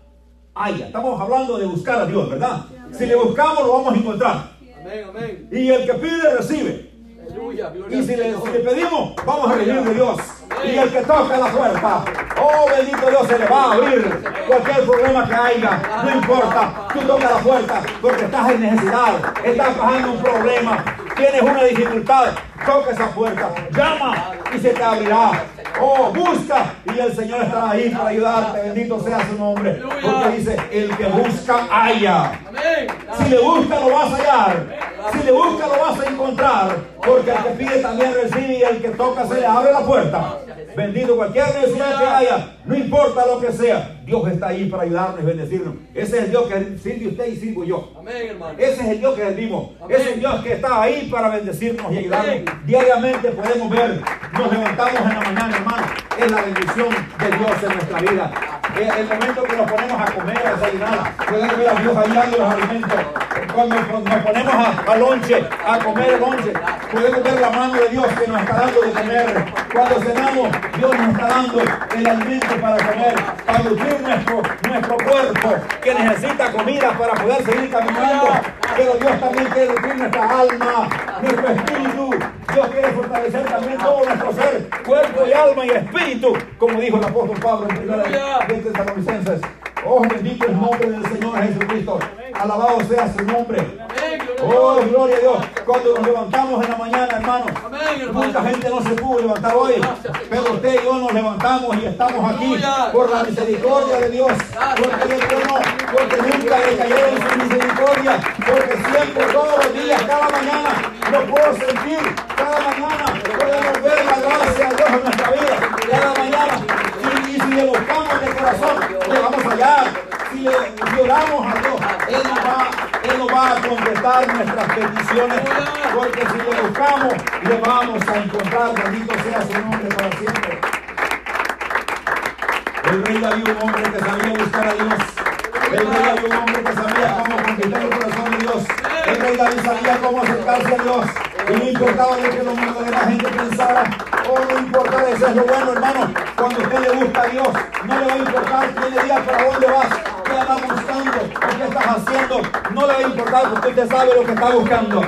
haya. Estamos hablando de buscar a Dios, ¿verdad? Si le buscamos lo vamos a encontrar. Amén, amén. Y el que pide recibe. Aleluya, Y si le, Señor. si le pedimos, vamos a recibir de Dios. Y el que toca la puerta, oh bendito Dios, se le va a abrir cualquier problema que haya. No importa, tú tocas la puerta porque estás en necesidad, estás pasando un problema, tienes una dificultad. Toca esa puerta, llama y se te abrirá. Oh, busca y el Señor estará ahí para ayudarte. Bendito sea su nombre. Porque dice: El que busca, haya. Si le busca lo vas a hallar. Si le busca lo vas a encontrar. Porque el que pide también recibe y el que toca se le abre la puerta. Bendito cualquier necesidad que haya, no importa lo que sea, Dios está ahí para ayudarnos y bendecirnos. Ese es el Dios que sirve usted y sirvo yo. Ese es el Dios que servimos. Ese es el Dios que está ahí para bendecirnos y ayudarnos. Diariamente podemos ver, nos levantamos en la mañana, hermano. Es la bendición de Dios en nuestra vida. Es el momento que nos ponemos a comer, a desayunar, podemos ver a Dios ahí dando los alimentos. Cuando nos ponemos a, a lonche, a comer el lonche, podemos ver la mano de Dios que nos está dando de comer. Cuando cenamos, Dios nos está dando el alimento para comer, para nutrir nuestro, nuestro cuerpo que necesita comida para poder seguir caminando. Pero Dios también quiere nutrir nuestra alma, nuestro espíritu. Dios quiere fortalecer también todo nuestro ser, cuerpo y alma y espíritu, como dijo el apóstol Pablo en primera de Tesalonicenses. Oh, bendito el nombre del Señor Jesucristo. Alabado sea su nombre. Oh, Dios. gloria a Dios. Cuando nos levantamos en la mañana, hermano, Amén, hermano. mucha gente no se pudo levantar hoy, pero usted y yo nos levantamos y estamos aquí por la misericordia de Dios. Porque es bueno, porque nunca le cayeron su misericordia, porque siempre, todos los días, cada mañana, lo puedo sentir. Cada mañana podemos ver la gracia de Dios en nuestra vida. Cada mañana. Y, y si le buscamos de corazón, le vamos Si le lloramos a Dios, Él nos va, Él nos va a contestar nuestras peticiones. Porque si le buscamos, le vamos a encontrar. Bendito sea su nombre para siempre. El rey David, un hombre que sabía buscar a Dios. El rey David, un hombre que sabía cómo conquistar el corazón de Dios. El rey sabía cómo acercarse a Dios. Y no importaba lo que lo mundo de la gente pensara. O no importaba, eso es lo bueno, hermano. Cuando usted le busca a Dios, no le va a importar quién le diga para dónde vas, qué andas buscando, o qué estás haciendo. No le va a importar porque usted sabe lo que está buscando.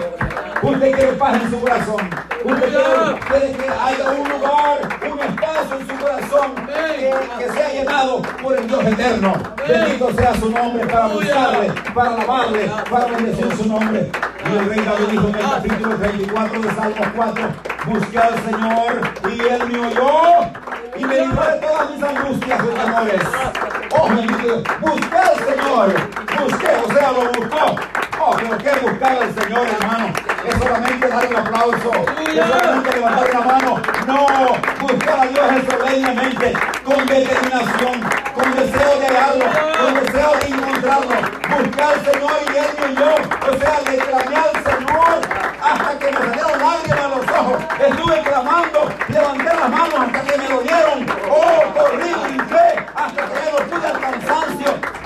Usted quiere paz en su corazón. Usted quiere, que haya un lugar, un espacio en su corazón que, que sea llenado por el Dios eterno. Bendito sea su nombre para buscarle, para alabarle, para bendecir su nombre. Y el rey David dijo en el capítulo 34 de Salmos 4, busqué al Señor y él me oyó y me libró de todas mis angustias y temores. Oh, bendito. Busqué al Señor, busqué, o sea, lo buscó. Oh, pero qué buscar al Señor, hermano. Es solamente dar un aplauso, es solamente levantar la mano. No, buscar a Dios es solemnemente, con determinación, con deseo de hallarlo, con deseo de encontrarlo. Buscar al Señor y él me oyó. O sea, le clamé al Señor hasta que me salieron lágrimas a los ojos. Estuve clamando, levanté las manos hasta que me lo dieron. Oh, corrí, brinqué, hasta que ya no pude al cansancio.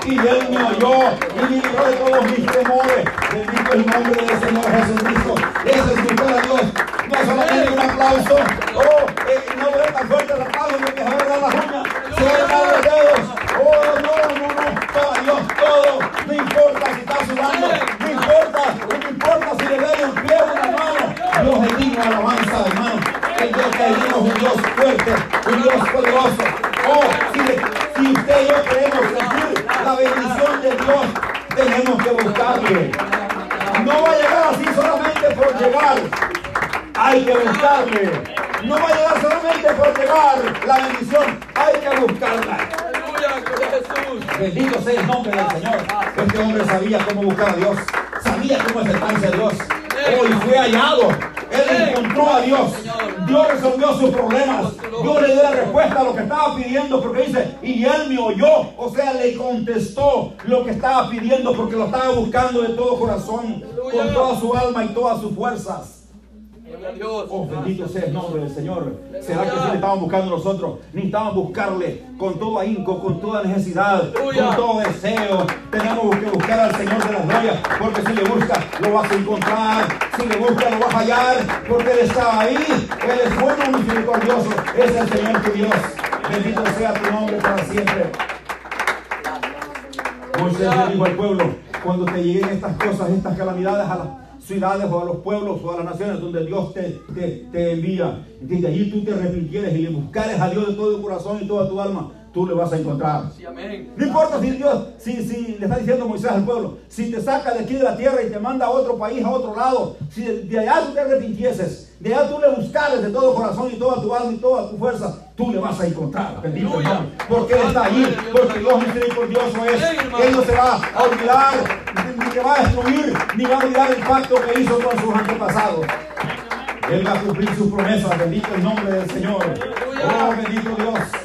Y me oyó y de todos mis temores. Bendito el nombre del Señor Jesucristo. Ese es buscar a Dios. No solamente un aplauso. Oh, eh, no le tan fuerte el aplauso porque se va a dar las. Se van los dedos. Oh, no, no, no. Todo Dios, todo. No importa si está sudando. No importa. No importa si le duele un pie o una mano. Dios es digno alabanza, hermano. El Dios que es un Dios fuerte, un Dios poderoso. Oh, si, si usted y yo sentir la bendición de Dios, tenemos que buscarle. No va a llegar así solamente por llegar. Hay que buscarle. No va a llegar solamente por llegar la bendición. Hay que buscarla. Bendito sea el nombre del Señor. Este hombre sabía cómo buscar a Dios. Sabía cómo acercarse a Dios. Hoy fue hallado. Él encontró a Dios. Dios resolvió sus problemas. Dios le dio la respuesta a lo que estaba pidiendo porque dice, y él me oyó. O sea, le contestó lo que estaba pidiendo porque lo estaba buscando de todo corazón, con toda su alma y todas sus fuerzas. Oh, bendito sea el nombre del Señor. ¿Será que si le estamos buscando nosotros? Necesitamos buscarle con todo ahínco, con toda necesidad, con todo deseo. Tenemos que buscar al Señor de las glorias, porque si le buscas, lo vas a encontrar. Si le buscas, lo vas a hallar, porque Él está ahí. Él es bueno, misericordioso. Es el Señor tu Dios. Bendito sea tu nombre para siempre. Moisés le dijo al pueblo, cuando te lleguen estas cosas, estas calamidades a las ciudades o a los pueblos o a las naciones donde Dios te, te, te envía, y de allí tú te arrepintieres y le buscares a Dios de todo tu corazón y toda tu alma, tú le vas a encontrar. Sí, amén. No importa si Dios, si, si le está diciendo Moisés al pueblo, si te saca de aquí de la tierra y te manda a otro país, a otro lado, si de, allá tú te arrepintieses, de allá tú le buscares de todo corazón y toda tu alma y toda tu fuerza, tú le vas a encontrar. Bendito hermano, porque Él está allí, porque Dios misericordioso es. Él no se va a olvidar, ni te va a destruir, ni va a olvidar el pacto que hizo con sus antepasados. Él va a cumplir sus promesas, bendito el nombre del Señor. Oh, bendito Dios.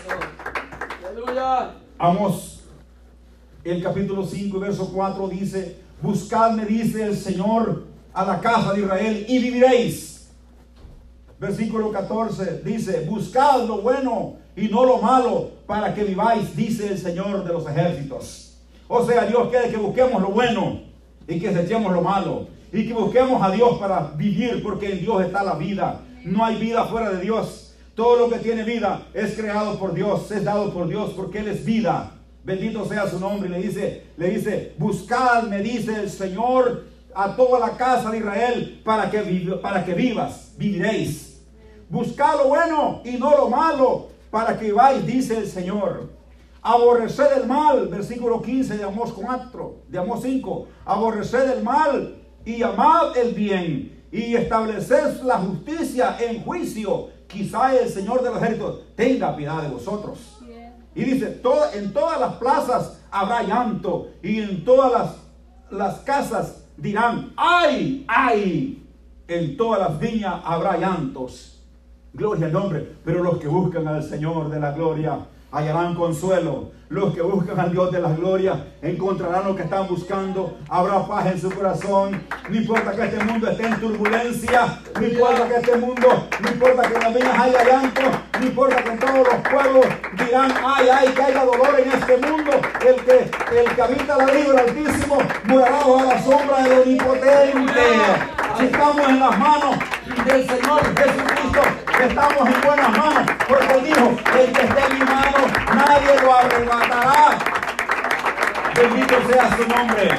Amos, el capítulo 5, verso 4 dice, buscadme, dice el Señor, a la casa de Israel y viviréis. Versículo 14 dice, buscad lo bueno y no lo malo para que viváis, dice el Señor de los ejércitos. O sea, Dios quiere que busquemos lo bueno y que desechemos lo malo. Y que busquemos a Dios para vivir, porque en Dios está la vida. No hay vida fuera de Dios. Todo lo que tiene vida es creado por Dios, es dado por Dios, porque Él es vida. Bendito sea su nombre. Y le dice, le dice, buscad, me dice el Señor, a toda la casa de Israel para que, para que vivas, viviréis. Buscad lo bueno y no lo malo para que viváis, dice el Señor. Aborreced el mal, versículo 15 de Amós 4, de Amós 5. Aborreced el mal y amad el bien y estableced la justicia en juicio. Quizá el Señor de los ejércitos tenga piedad de vosotros. Y dice, "Toda- en todas las plazas habrá llanto y en todas las, las casas dirán, ay, ay. En todas las viñas habrá llantos. Gloria al nombre. Pero los que buscan al Señor de la gloria hallarán consuelo. Los que buscan al Dios de la gloria encontrarán lo que están buscando. Habrá paz en su corazón. No importa que este mundo esté en turbulencia. No importa que este mundo, no importa que en las viñas haya llanto. No importa que en todos los pueblos dirán, ay, ay, que haya dolor en este mundo. El que, el que habita la vida del Altísimo morará bajo la sombra del Omnipotente. Si estamos en las manos del Señor Jesucristo, estamos en buenas manos, porque dijo, el que esté en mi mano, nadie lo arrebatará. Bendito sea su nombre.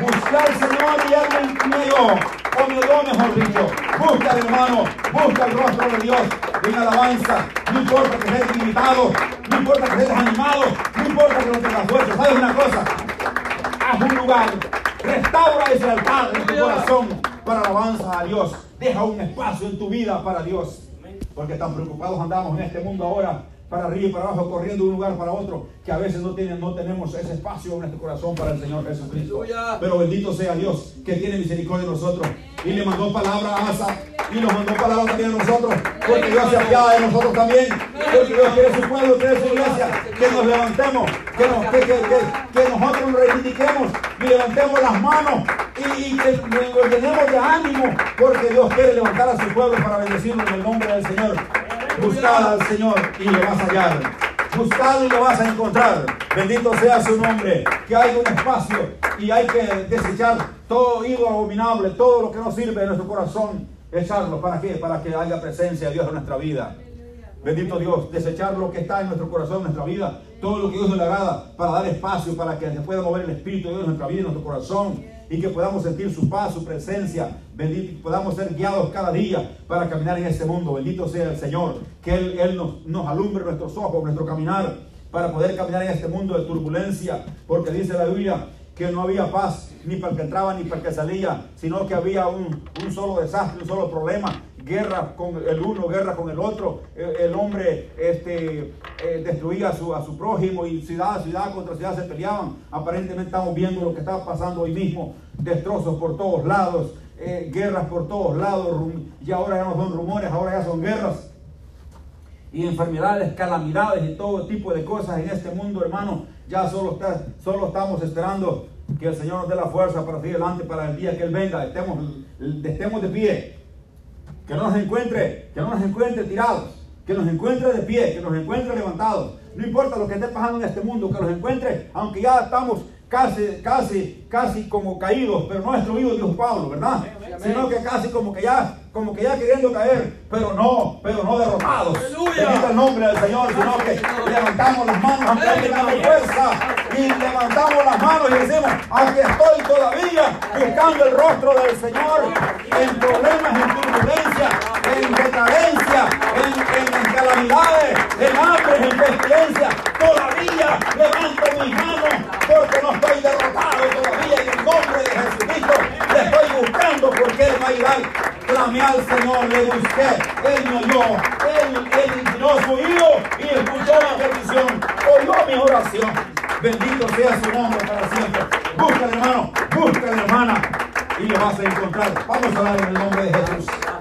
Busca al Señor y Él me dio, o me dio mejor dicho. Busca al hermano, busca el rostro de Dios en alabanza. No importa que estés limitado, no importa que estés desanimado, no importa que no tengas fuerza. ¿Sabes una cosa? haz un lugar, restaura ese altar en tu corazón para alabanza a Dios. Deja un espacio en tu vida para Dios. Porque tan preocupados andamos en este mundo ahora, para arriba y para abajo, corriendo de un lugar para otro, que a veces no, tienen, no tenemos ese espacio en nuestro corazón para el Señor Jesucristo. Pero bendito sea Dios, que tiene misericordia de nosotros. Y le mandó palabra a Asa, y nos mandó palabra también a nosotros, porque Dios se apiada de nosotros también, porque Dios quiere su pueblo, quiere su iglesia, que nos levantemos, que, nos- que, que- que- que nosotros nos reivindiquemos y levantemos las manos y, y que nos llenemos de ánimo, porque Dios quiere levantar a su pueblo para bendecirlo en el nombre del Señor. Buscad al Señor y le vas a hallar. Buscad y lo vas a encontrar. Bendito sea su nombre. Que hay un espacio y hay que desechar todo ídolo abominable, todo lo que no sirve en nuestro corazón. Echarlo. ¿Para qué? Para que haya presencia de Dios en nuestra vida. Bendito Dios, desechar lo que está en nuestro corazón, en nuestra vida, todo lo que Dios nos le agrada, para dar espacio, para que se pueda mover el Espíritu de Dios en nuestra vida, en nuestro corazón, y que podamos sentir su paz, su presencia, bendito, podamos ser guiados cada día para caminar en este mundo. Bendito sea el Señor, que Él, Él nos, nos alumbre nuestros ojos, nuestro caminar, para poder caminar en este mundo de turbulencia, porque dice la Biblia que no había paz ni para el que entraba ni para el que salía, sino que había un, un solo desastre, un solo problema, guerra con el uno, guerra con el otro. El, hombre este, eh, destruía a su, a su prójimo y ciudad, ciudad contra ciudad se peleaban. Aparentemente estamos viendo lo que está pasando hoy mismo, destrozos por todos lados. eh, guerras por todos lados, y ahora ya no son rumores, ahora ya son guerras y enfermedades, calamidades y todo tipo de cosas en este mundo, hermano. Ya solo, está, solo estamos esperando que el Señor nos dé la fuerza para seguir adelante para el día que Él venga. Estemos, estemos de pie. Que no nos encuentre, que no nos encuentre tirados. Que nos encuentre de pie, que nos encuentre levantados. No importa lo que esté pasando en este mundo, que nos encuentre, aunque ya estamos casi, casi, casi como caídos, pero no destruidos, dijo Pablo, ¿verdad? Sino que casi como que ya, como que ya queriendo caer, pero no, pero no derrotados. Bendito el nombre del Señor, sino que levantamos las manos aunque hay fuerza y levantamos las manos y decimos, aquí estoy todavía buscando el rostro del Señor en problemas, en turbulencia, en decadencia, en, en calamidades, en hambre, en pestilencia. Todavía levanto mis manos porque no estoy derrotado todavía en el nombre de Jesucristo. Le estoy buscando porque Él va a ayudar. Clamé al Señor, le busqué, Él me oyó, Él, él inclinó su oído y escuchó la petición, oyó mi oración. Bendito sea su nombre para siempre. Búscale hermano, búscale hermana y lo vas a encontrar. Vamos a dar en el nombre de Jesús.